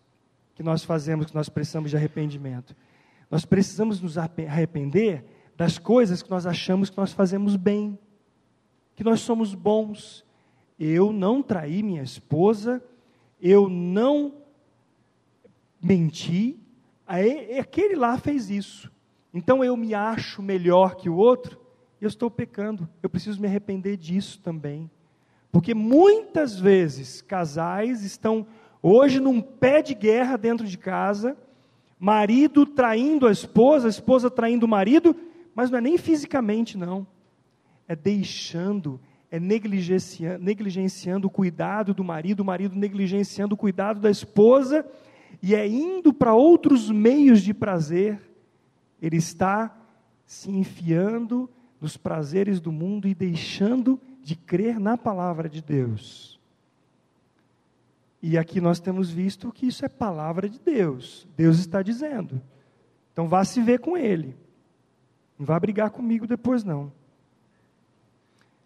que nós fazemos, que nós precisamos de arrependimento. Nós precisamos nos arrepender das coisas que nós achamos que nós fazemos bem, que nós somos bons. Eu não traí minha esposa, eu não menti, aquele lá fez isso. Então eu me acho melhor que o outro eu estou pecando, eu preciso me arrepender disso também. Porque muitas vezes casais estão hoje num pé de guerra dentro de casa, marido traindo a esposa, a esposa traindo o marido, mas não é nem fisicamente, não. É deixando, é negligenciando, negligenciando o cuidado do marido, o marido negligenciando o cuidado da esposa, e é indo para outros meios de prazer. Ele está se enfiando nos prazeres do mundo e deixando de crer na palavra de Deus. E aqui nós temos visto que isso é palavra de Deus. Deus está dizendo. Então vá se ver com ele. Não vá brigar comigo depois não.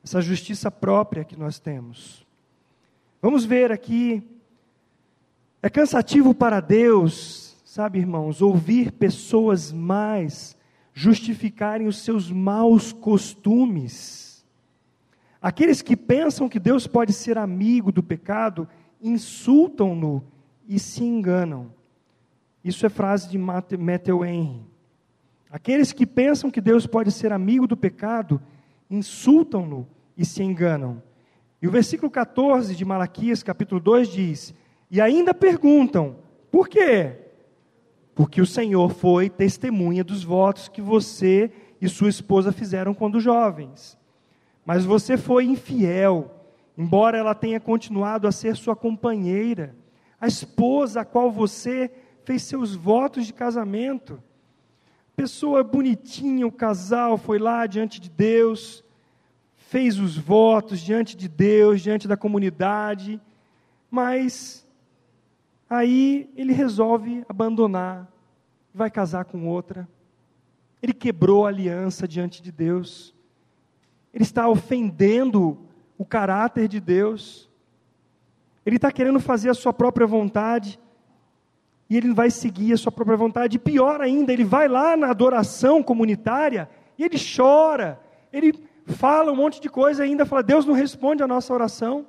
Essa justiça própria que nós temos. Vamos ver aqui. É cansativo para Deus, sabe, irmãos, ouvir pessoas mais justificarem os seus maus costumes. Aqueles que pensam que Deus pode ser amigo do pecado, insultam-no e se enganam. Isso é frase de Matthew Henry. Aqueles que pensam que Deus pode ser amigo do pecado, insultam-no e se enganam. E o versículo 14 de Malaquias, capítulo 2, diz: E ainda perguntam, por quê? Porque o Senhor foi testemunha dos votos que você e sua esposa fizeram quando jovens. Mas você foi infiel, embora ela tenha continuado a ser sua companheira, a esposa a qual você fez seus votos de casamento. Pessoa bonitinha, o casal foi lá diante de Deus, fez os votos diante de Deus, diante da comunidade, mas aí ele resolve abandonar, vai casar com outra. Ele quebrou a aliança diante de Deus. Ele está ofendendo o caráter de Deus. Ele está querendo fazer a sua própria vontade. E ele vai seguir a sua própria vontade. E pior ainda, ele vai lá na adoração comunitária e ele chora. Ele fala um monte de coisa e ainda fala: Deus não responde a nossa oração.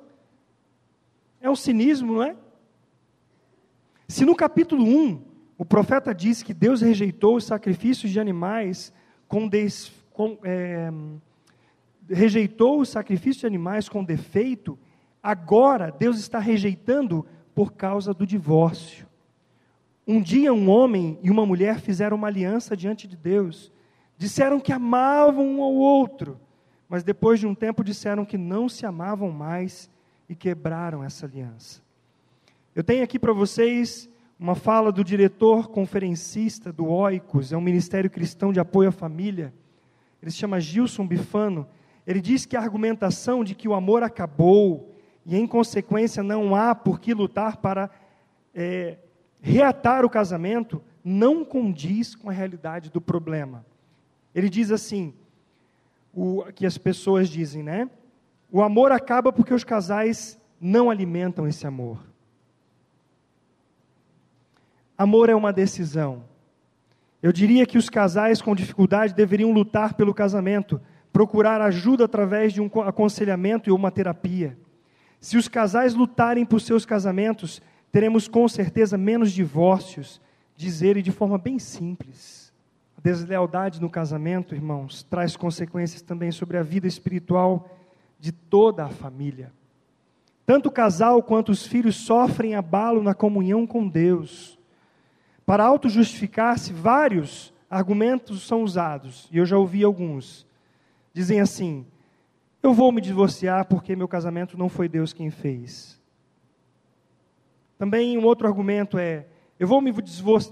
É um cinismo, não é? Se no capítulo 1 o profeta diz que Deus rejeitou os sacrifícios de animais com, des, com é, rejeitou os sacrifícios de animais com defeito, agora Deus está rejeitando por causa do divórcio. Um dia um homem e uma mulher fizeram uma aliança diante de Deus. Disseram que amavam um ao outro, mas depois de um tempo disseram que não se amavam mais e quebraram essa aliança. Eu tenho aqui para vocês uma fala do diretor conferencista do OICOS, é um ministério cristão de apoio à família. Ele se chama Gilson Bifano. Ele diz que a argumentação de que o amor acabou e, em consequência, não há por que lutar para é, reatar o casamento não condiz com a realidade do problema. Ele diz assim, o que as pessoas dizem, né? O amor acaba porque os casais não alimentam esse amor. Amor é uma decisão. Eu diria que os casais com dificuldade deveriam lutar pelo casamento, procurar ajuda através de um aconselhamento e uma terapia. Se os casais lutarem por seus casamentos, teremos com certeza menos divórcios, dizer e de forma bem simples. A deslealdade no casamento, irmãos, traz consequências também sobre a vida espiritual de toda a família. Tanto o casal quanto os filhos sofrem abalo na comunhão com Deus. Para auto-justificar-se, vários argumentos são usados, e eu já ouvi alguns dizem assim: Eu vou me divorciar porque meu casamento não foi Deus quem fez. Também um outro argumento é: Eu vou me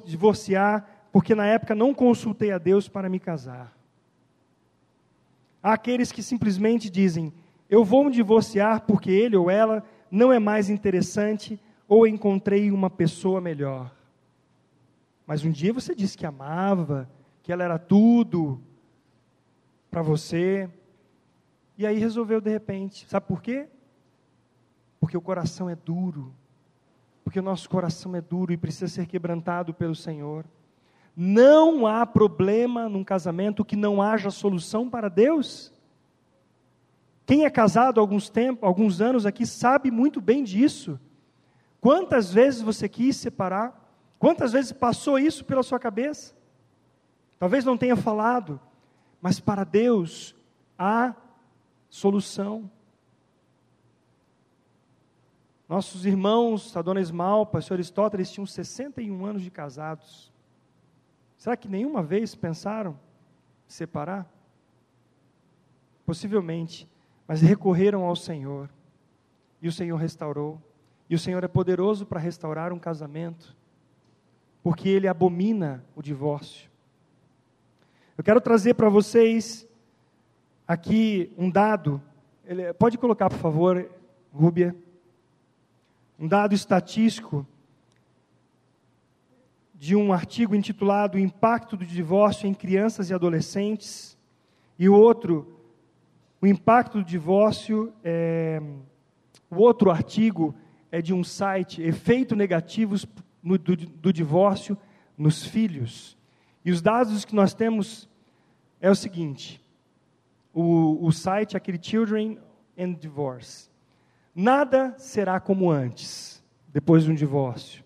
divorciar porque na época não consultei a Deus para me casar. Há aqueles que simplesmente dizem: Eu vou me divorciar porque ele ou ela não é mais interessante ou encontrei uma pessoa melhor. Mas um dia você disse que amava, que ela era tudo, para você. E aí resolveu de repente. Sabe por quê? Porque o coração é duro. Porque o nosso coração é duro e precisa ser quebrantado pelo Senhor. Não há problema num casamento que não haja solução para Deus. Quem é casado há alguns tempos, alguns anos aqui sabe muito bem disso. Quantas vezes você quis separar? Quantas vezes passou isso pela sua cabeça? Talvez não tenha falado, mas para Deus há solução. Nossos irmãos, a dona Esmalpa, o senhor Aristóteles, tinham 61 anos de casados. Será que nenhuma vez pensaram em separar? Possivelmente, mas recorreram ao Senhor. E o Senhor restaurou. E o Senhor é poderoso para restaurar um casamento, porque Ele abomina o divórcio. Eu quero trazer para vocês aqui um dado. Ele, pode colocar, por favor, Rúbia. Um dado estatístico de um artigo intitulado O Impacto do Divórcio em Crianças e Adolescentes. E o outro, o impacto do divórcio, é, o outro artigo é de um site, Efeitos Negativos no, do, do Divórcio nos Filhos. E os dados que nós temos é o seguinte: o, o site, aquele Children and divorce. Nada será como antes, depois de um divórcio.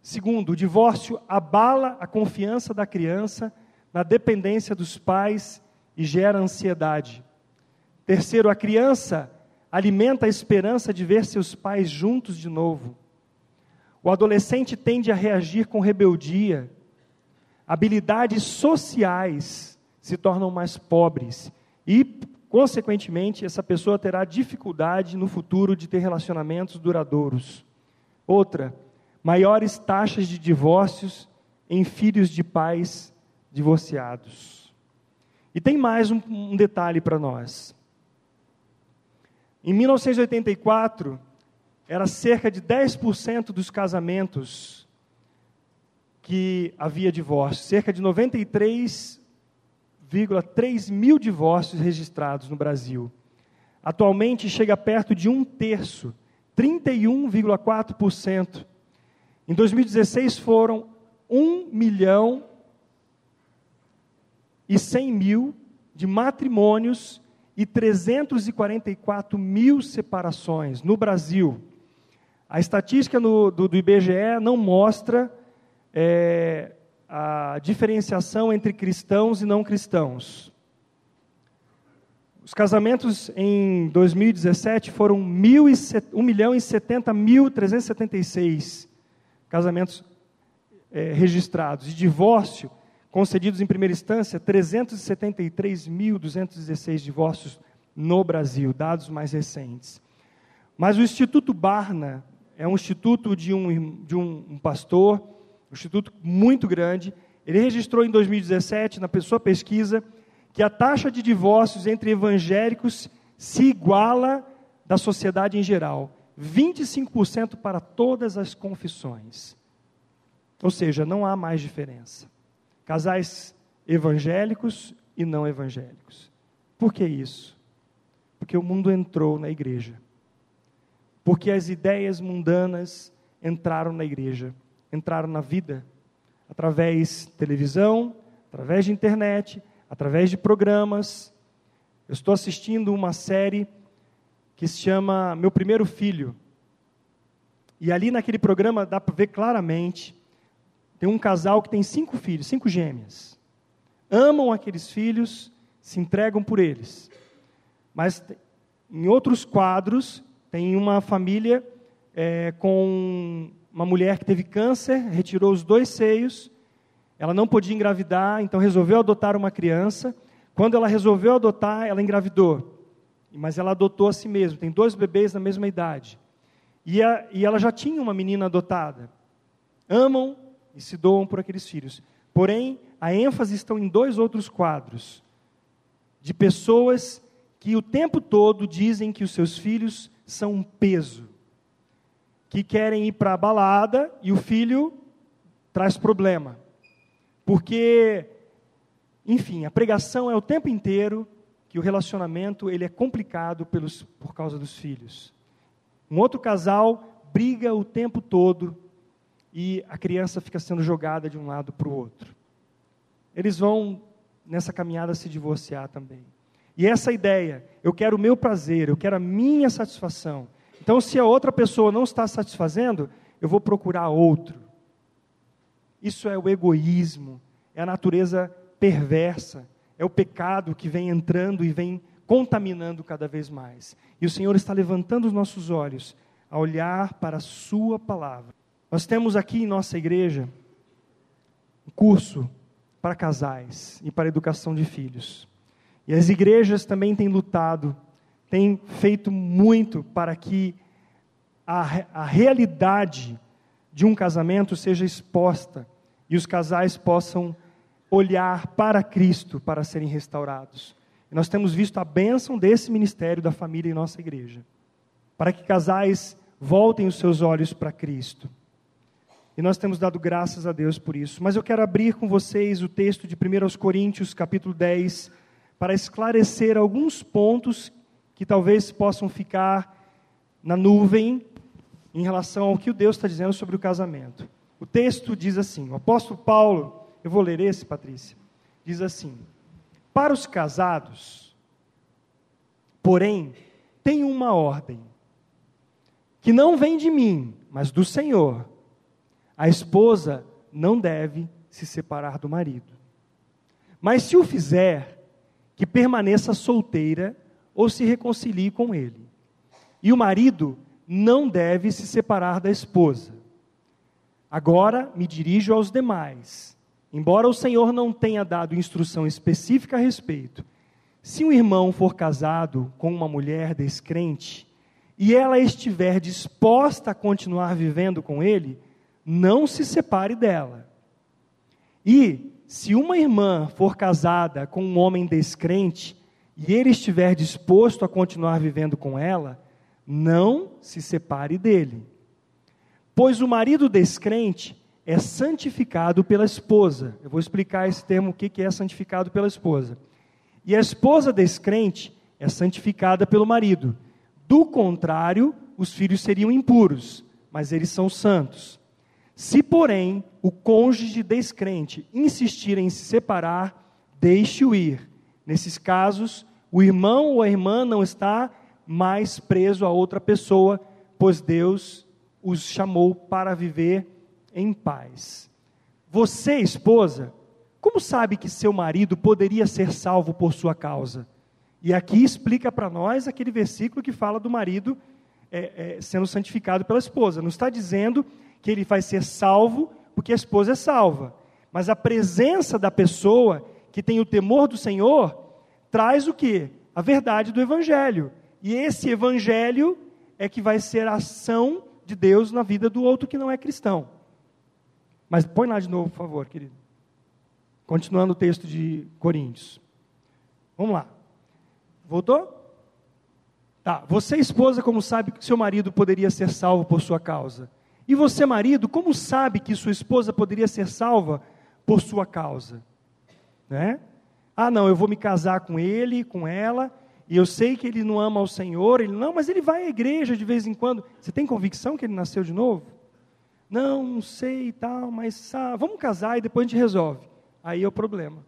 Segundo, o divórcio abala a confiança da criança na dependência dos pais e gera ansiedade. Terceiro, a criança alimenta a esperança de ver seus pais juntos de novo. O adolescente tende a reagir com rebeldia. Habilidades sociais se tornam mais pobres e, consequentemente, essa pessoa terá dificuldade no futuro de ter relacionamentos duradouros. Outra, maiores taxas de divórcios em filhos de pais divorciados. E tem mais um, um detalhe para nós. Em 1984, era cerca de 10% dos casamentos que havia divórcio, cerca de 93,3 mil divórcios registrados no Brasil. Atualmente chega perto de um terço, 31,4%. Em 2016 foram 1 milhão e 100 mil de matrimônios e 344 mil separações no Brasil. A estatística no, do, do, IBGE não mostra é, a diferenciação entre cristãos e não cristãos. Os casamentos em 2017 foram 1 milhão e 70 mil 376 casamentos é, registrados. E divórcio, concedidos em primeira instância, 373.216 divórcios no Brasil, dados mais recentes. Mas o Instituto Barna, é um instituto de um, de um, um pastor, um instituto muito grande. Ele registrou em 2017, na sua pesquisa, que a taxa de divórcios entre evangélicos se iguala da sociedade em geral. 25% para todas as confissões. Ou seja, não há mais diferença. Casais evangélicos e não evangélicos. Por que isso? Porque o mundo entrou na igreja porque as ideias mundanas entraram na igreja, entraram na vida, através de televisão, através de internet, através de programas. Eu estou assistindo uma série que se chama Meu Primeiro Filho. E ali naquele programa dá para ver claramente, tem um casal que tem cinco filhos, cinco gêmeas. Amam aqueles filhos, se entregam por eles. Mas em outros quadros tem uma família é, com uma mulher que teve câncer, retirou os dois seios, ela não podia engravidar, então resolveu adotar uma criança. Quando ela resolveu adotar, ela engravidou, mas ela adotou a si mesma, tem dois bebês na mesma idade. E, a, e ela já tinha uma menina adotada. Amam e se doam por aqueles filhos. Porém, a ênfase está em dois outros quadros de pessoas que o tempo todo dizem que os seus filhos são um peso, que querem ir para a balada e o filho traz problema. Porque, enfim, a pregação é o tempo inteiro que o relacionamento ele é complicado pelos, por causa dos filhos. Um outro casal briga o tempo todo e a criança fica sendo jogada de um lado para o outro. Eles vão nessa caminhada se divorciar também. E essa ideia, eu quero o meu prazer, eu quero a minha satisfação. Então, se a outra pessoa não está satisfazendo, eu vou procurar outro. Isso é o egoísmo, é a natureza perversa, é o pecado que vem entrando e vem contaminando cada vez mais. E o Senhor está levantando os nossos olhos a olhar para a Sua palavra. Nós temos aqui em nossa igreja um curso para casais e para educação de filhos. E as igrejas também têm lutado, têm feito muito para que a, a realidade de um casamento seja exposta e os casais possam olhar para Cristo para serem restaurados. E nós temos visto a bênção desse ministério da família em nossa igreja, para que casais voltem os seus olhos para Cristo. E nós temos dado graças a Deus por isso. Mas eu quero abrir com vocês o texto de 1 Coríntios, capítulo 10, para esclarecer alguns pontos que talvez possam ficar na nuvem em relação ao que Deus está dizendo sobre o casamento. O texto diz assim: o apóstolo Paulo, eu vou ler esse, Patrícia, diz assim: Para os casados, porém, tenho uma ordem, que não vem de mim, mas do Senhor. A esposa não deve se separar do marido. Mas se o fizer, que permaneça solteira ou se reconcilie com ele. E o marido não deve se separar da esposa. Agora me dirijo aos demais. Embora o Senhor não tenha dado instrução específica a respeito, se um irmão for casado com uma mulher descrente e ela estiver disposta a continuar vivendo com ele, não se separe dela. E se uma irmã for casada com um homem descrente e ele estiver disposto a continuar vivendo com ela, não se separe dele. Pois o marido descrente é santificado pela esposa. Eu vou explicar esse termo, o que é santificado pela esposa. E a esposa descrente é santificada pelo marido. Do contrário, os filhos seriam impuros, mas eles são santos. Se, porém, o cônjuge descrente insistir em se separar, deixe-o ir. Nesses casos, o irmão ou a irmã não está mais preso a outra pessoa, pois Deus os chamou para viver em paz. Você, esposa, como sabe que seu marido poderia ser salvo por sua causa? E aqui explica para nós aquele versículo que fala do marido é, é, sendo santificado pela esposa. Não está dizendo que ele vai ser salvo porque a esposa é salva. Mas a presença da pessoa que tem o temor do Senhor traz o que? A verdade do Evangelho. E esse Evangelho é que vai ser a ação de Deus na vida do outro que não é cristão. Mas põe lá de novo, por favor, querido. Continuando o texto de Coríntios. Vamos lá. Voltou? Tá. Você, esposa, como sabe que seu marido poderia ser salvo por sua causa? E você, marido, como sabe que sua esposa poderia ser salva por sua causa? Né? Ah, não, eu vou me casar com ele, com ela, e eu sei que ele não ama o Senhor, ele não, mas ele vai à igreja de vez em quando. Você tem convicção que ele nasceu de novo? Não, não sei e tal, mas ah, vamos casar e depois a gente resolve. Aí é o problema.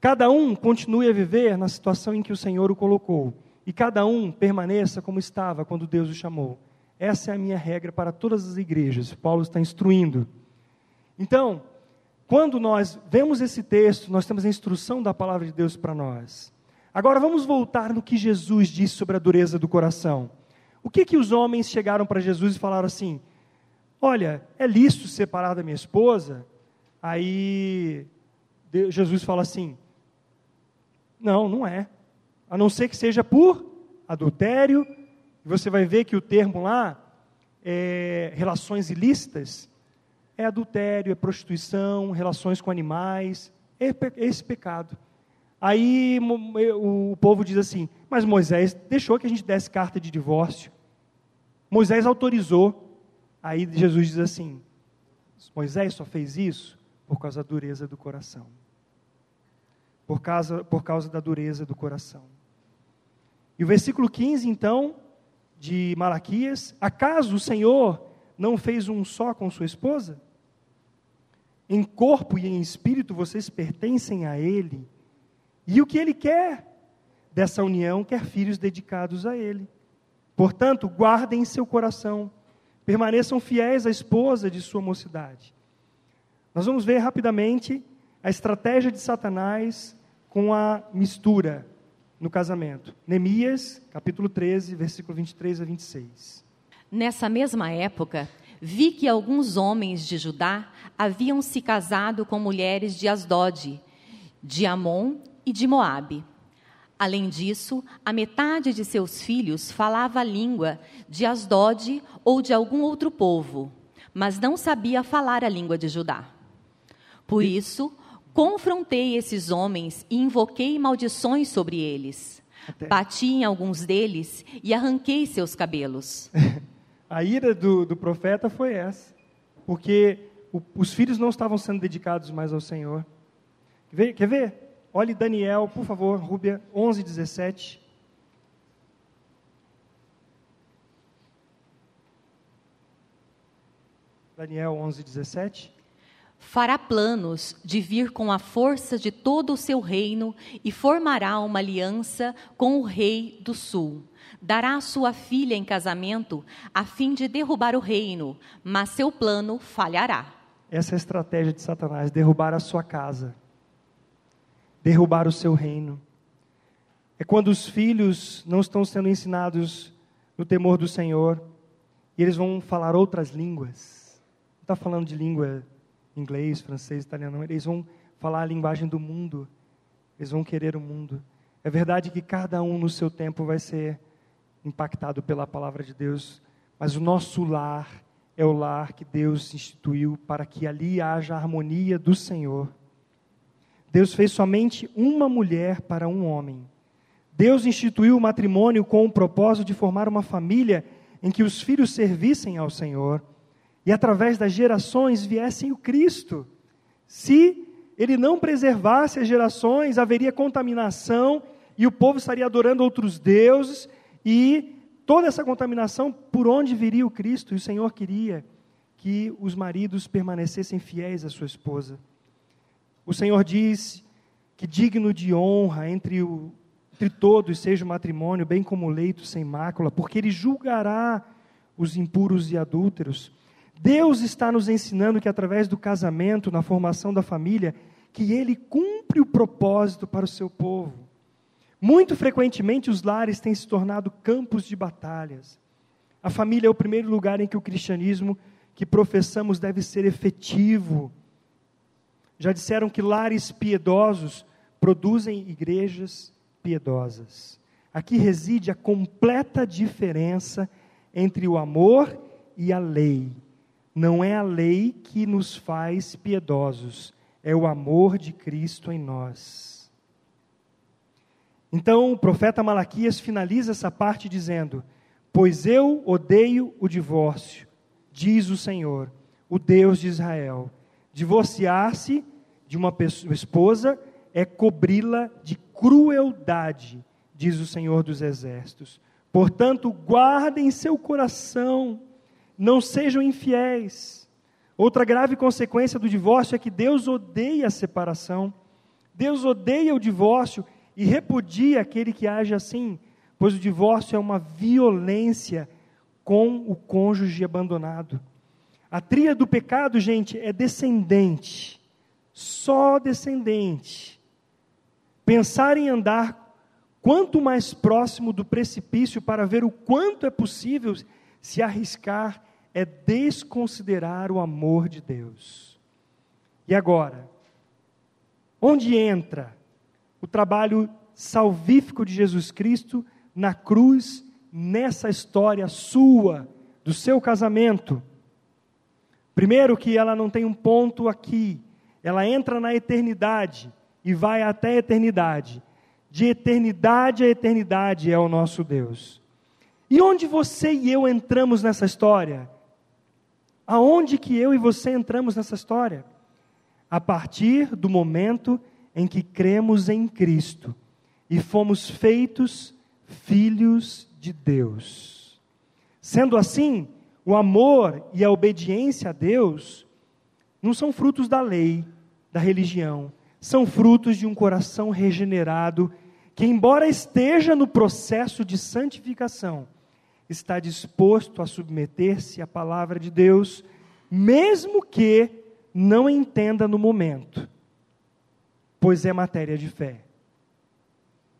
Cada um continue a viver na situação em que o Senhor o colocou, e cada um permaneça como estava quando Deus o chamou. Essa é a minha regra para todas as igrejas. Paulo está instruindo. Então, quando nós vemos esse texto, nós temos a instrução da palavra de Deus para nós. Agora vamos voltar no que Jesus disse sobre a dureza do coração. O que que os homens chegaram para Jesus e falaram assim: Olha, é lícito separar da minha esposa? Aí Jesus fala assim: Não, não é. A não ser que seja por adultério. Você vai ver que o termo lá, é, relações ilícitas, é adultério, é prostituição, relações com animais, é esse pecado. Aí o povo diz assim: Mas Moisés deixou que a gente desse carta de divórcio. Moisés autorizou. Aí Jesus diz assim: Moisés só fez isso por causa da dureza do coração. Por causa, por causa da dureza do coração. E o versículo 15, então, de Malaquias: Acaso o Senhor não fez um só com sua esposa? Em corpo e em espírito vocês pertencem a Ele. E o que Ele quer dessa união quer filhos dedicados a Ele. Portanto, guardem em seu coração permaneçam fiéis à esposa de sua mocidade. Nós vamos ver rapidamente a estratégia de Satanás com a mistura no casamento. Neemias, capítulo 13, versículo 23 a 26. Nessa mesma época, vi que alguns homens de Judá haviam se casado com mulheres de Asdod, de Amon e de Moabe. Além disso, a metade de seus filhos falava a língua de Asdod ou de algum outro povo, mas não sabia falar a língua de Judá. Por isso, confrontei esses homens e invoquei maldições sobre eles. Até. Bati em alguns deles e arranquei seus cabelos. a ira do, do profeta foi essa, porque o, os filhos não estavam sendo dedicados mais ao Senhor. Quer ver? Quer ver? Olhe Daniel, por favor, Rúbia 11, 17. Daniel 11, 17. Fará planos de vir com a força de todo o seu reino e formará uma aliança com o rei do sul. Dará sua filha em casamento a fim de derrubar o reino, mas seu plano falhará. Essa é a estratégia de Satanás: derrubar a sua casa, derrubar o seu reino. É quando os filhos não estão sendo ensinados no temor do Senhor e eles vão falar outras línguas. Não está falando de língua inglês, francês, italiano, eles vão falar a linguagem do mundo, eles vão querer o mundo. É verdade que cada um no seu tempo vai ser impactado pela palavra de Deus, mas o nosso lar é o lar que Deus instituiu para que ali haja a harmonia do Senhor. Deus fez somente uma mulher para um homem. Deus instituiu o matrimônio com o propósito de formar uma família em que os filhos servissem ao Senhor e através das gerações viessem o Cristo. Se ele não preservasse as gerações, haveria contaminação e o povo estaria adorando outros deuses e toda essa contaminação, por onde viria o Cristo? E o Senhor queria que os maridos permanecessem fiéis à sua esposa. O Senhor diz que digno de honra entre, o, entre todos seja o matrimônio, bem como o leito sem mácula, porque ele julgará os impuros e adúlteros. Deus está nos ensinando que através do casamento, na formação da família, que ele cumpre o propósito para o seu povo. Muito frequentemente os lares têm se tornado campos de batalhas. A família é o primeiro lugar em que o cristianismo que professamos deve ser efetivo. Já disseram que lares piedosos produzem igrejas piedosas. Aqui reside a completa diferença entre o amor e a lei. Não é a lei que nos faz piedosos, é o amor de Cristo em nós. Então, o profeta Malaquias finaliza essa parte dizendo: Pois eu odeio o divórcio, diz o Senhor, o Deus de Israel. Divorciar-se de uma pessoa, esposa é cobri-la de crueldade, diz o Senhor dos Exércitos. Portanto, guardem seu coração não sejam infiéis. Outra grave consequência do divórcio é que Deus odeia a separação. Deus odeia o divórcio e repudia aquele que age assim, pois o divórcio é uma violência com o cônjuge abandonado. A tria do pecado, gente, é descendente, só descendente. Pensar em andar quanto mais próximo do precipício para ver o quanto é possível se arriscar é desconsiderar o amor de Deus. E agora, onde entra o trabalho salvífico de Jesus Cristo na cruz, nessa história sua, do seu casamento? Primeiro, que ela não tem um ponto aqui, ela entra na eternidade e vai até a eternidade. De eternidade a eternidade é o nosso Deus. E onde você e eu entramos nessa história? Aonde que eu e você entramos nessa história? A partir do momento em que cremos em Cristo e fomos feitos filhos de Deus. Sendo assim, o amor e a obediência a Deus não são frutos da lei, da religião, são frutos de um coração regenerado que, embora esteja no processo de santificação, está disposto a submeter-se à palavra de Deus, mesmo que não entenda no momento, pois é matéria de fé.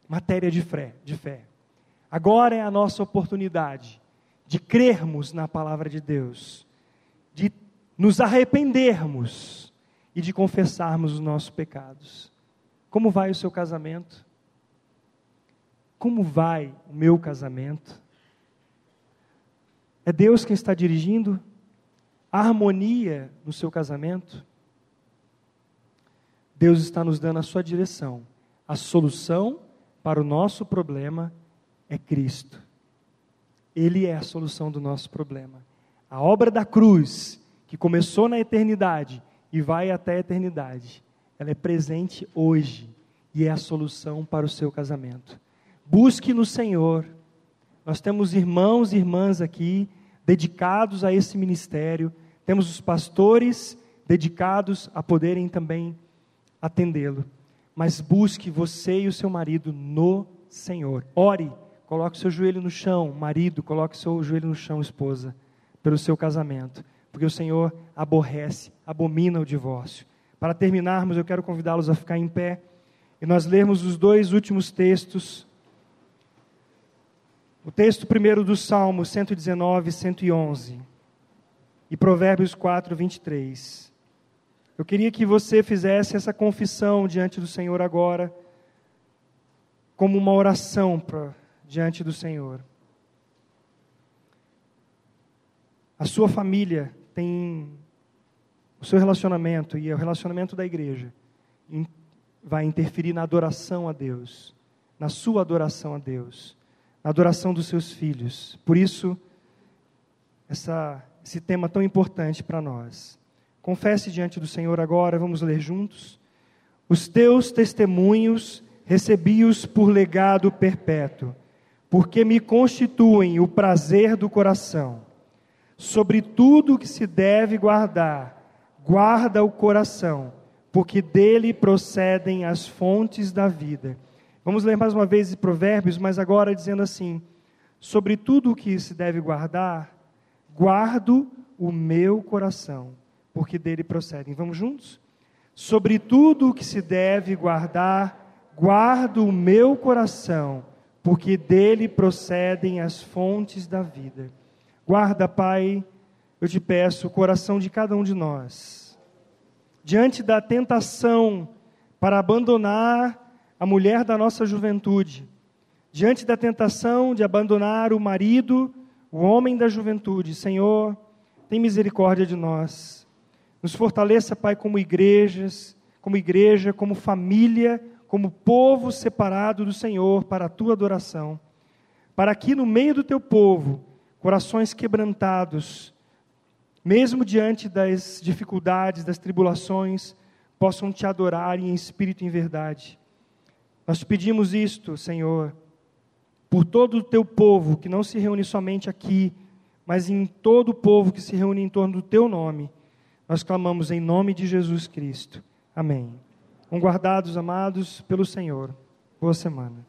Matéria de fé, de fé. Agora é a nossa oportunidade de crermos na palavra de Deus, de nos arrependermos e de confessarmos os nossos pecados. Como vai o seu casamento? Como vai o meu casamento? É Deus quem está dirigindo a harmonia no seu casamento? Deus está nos dando a sua direção. A solução para o nosso problema é Cristo. Ele é a solução do nosso problema. A obra da cruz, que começou na eternidade e vai até a eternidade, ela é presente hoje e é a solução para o seu casamento. Busque no Senhor nós temos irmãos e irmãs aqui dedicados a esse ministério, temos os pastores dedicados a poderem também atendê-lo. Mas busque você e o seu marido no Senhor. Ore, coloque seu joelho no chão, marido, coloque seu joelho no chão, esposa, pelo seu casamento, porque o Senhor aborrece, abomina o divórcio. Para terminarmos, eu quero convidá-los a ficar em pé e nós lermos os dois últimos textos. O texto primeiro do Salmo 119 e 111 e Provérbios 4, 23. Eu queria que você fizesse essa confissão diante do Senhor agora, como uma oração pra, diante do Senhor. A sua família tem o seu relacionamento e o relacionamento da igreja vai interferir na adoração a Deus, na sua adoração a Deus, na adoração dos seus filhos. Por isso, essa, esse tema tão importante para nós. Confesse diante do Senhor agora, vamos ler juntos. Os teus testemunhos recebi-os por legado perpétuo, porque me constituem o prazer do coração. Sobre tudo que se deve guardar, guarda o coração, porque dele procedem as fontes da vida. Vamos ler mais uma vez Provérbios, mas agora dizendo assim: sobre tudo o que se deve guardar, guardo o meu coração porque dele procedem. Vamos juntos? Sobre tudo o que se deve guardar, guardo o meu coração, porque dele procedem as fontes da vida. Guarda, Pai, eu te peço, o coração de cada um de nós. Diante da tentação para abandonar a mulher da nossa juventude, diante da tentação de abandonar o marido, o homem da juventude, Senhor, tem misericórdia de nós. Nos fortaleça, Pai, como igrejas, como igreja, como família, como povo separado do Senhor para a tua adoração. Para que no meio do teu povo, corações quebrantados, mesmo diante das dificuldades, das tribulações, possam te adorar em espírito e em verdade. Nós te pedimos isto, Senhor, por todo o teu povo que não se reúne somente aqui, mas em todo o povo que se reúne em torno do teu nome nós clamamos em nome de Jesus Cristo. Amém. Um guardados, amados, pelo Senhor. Boa semana.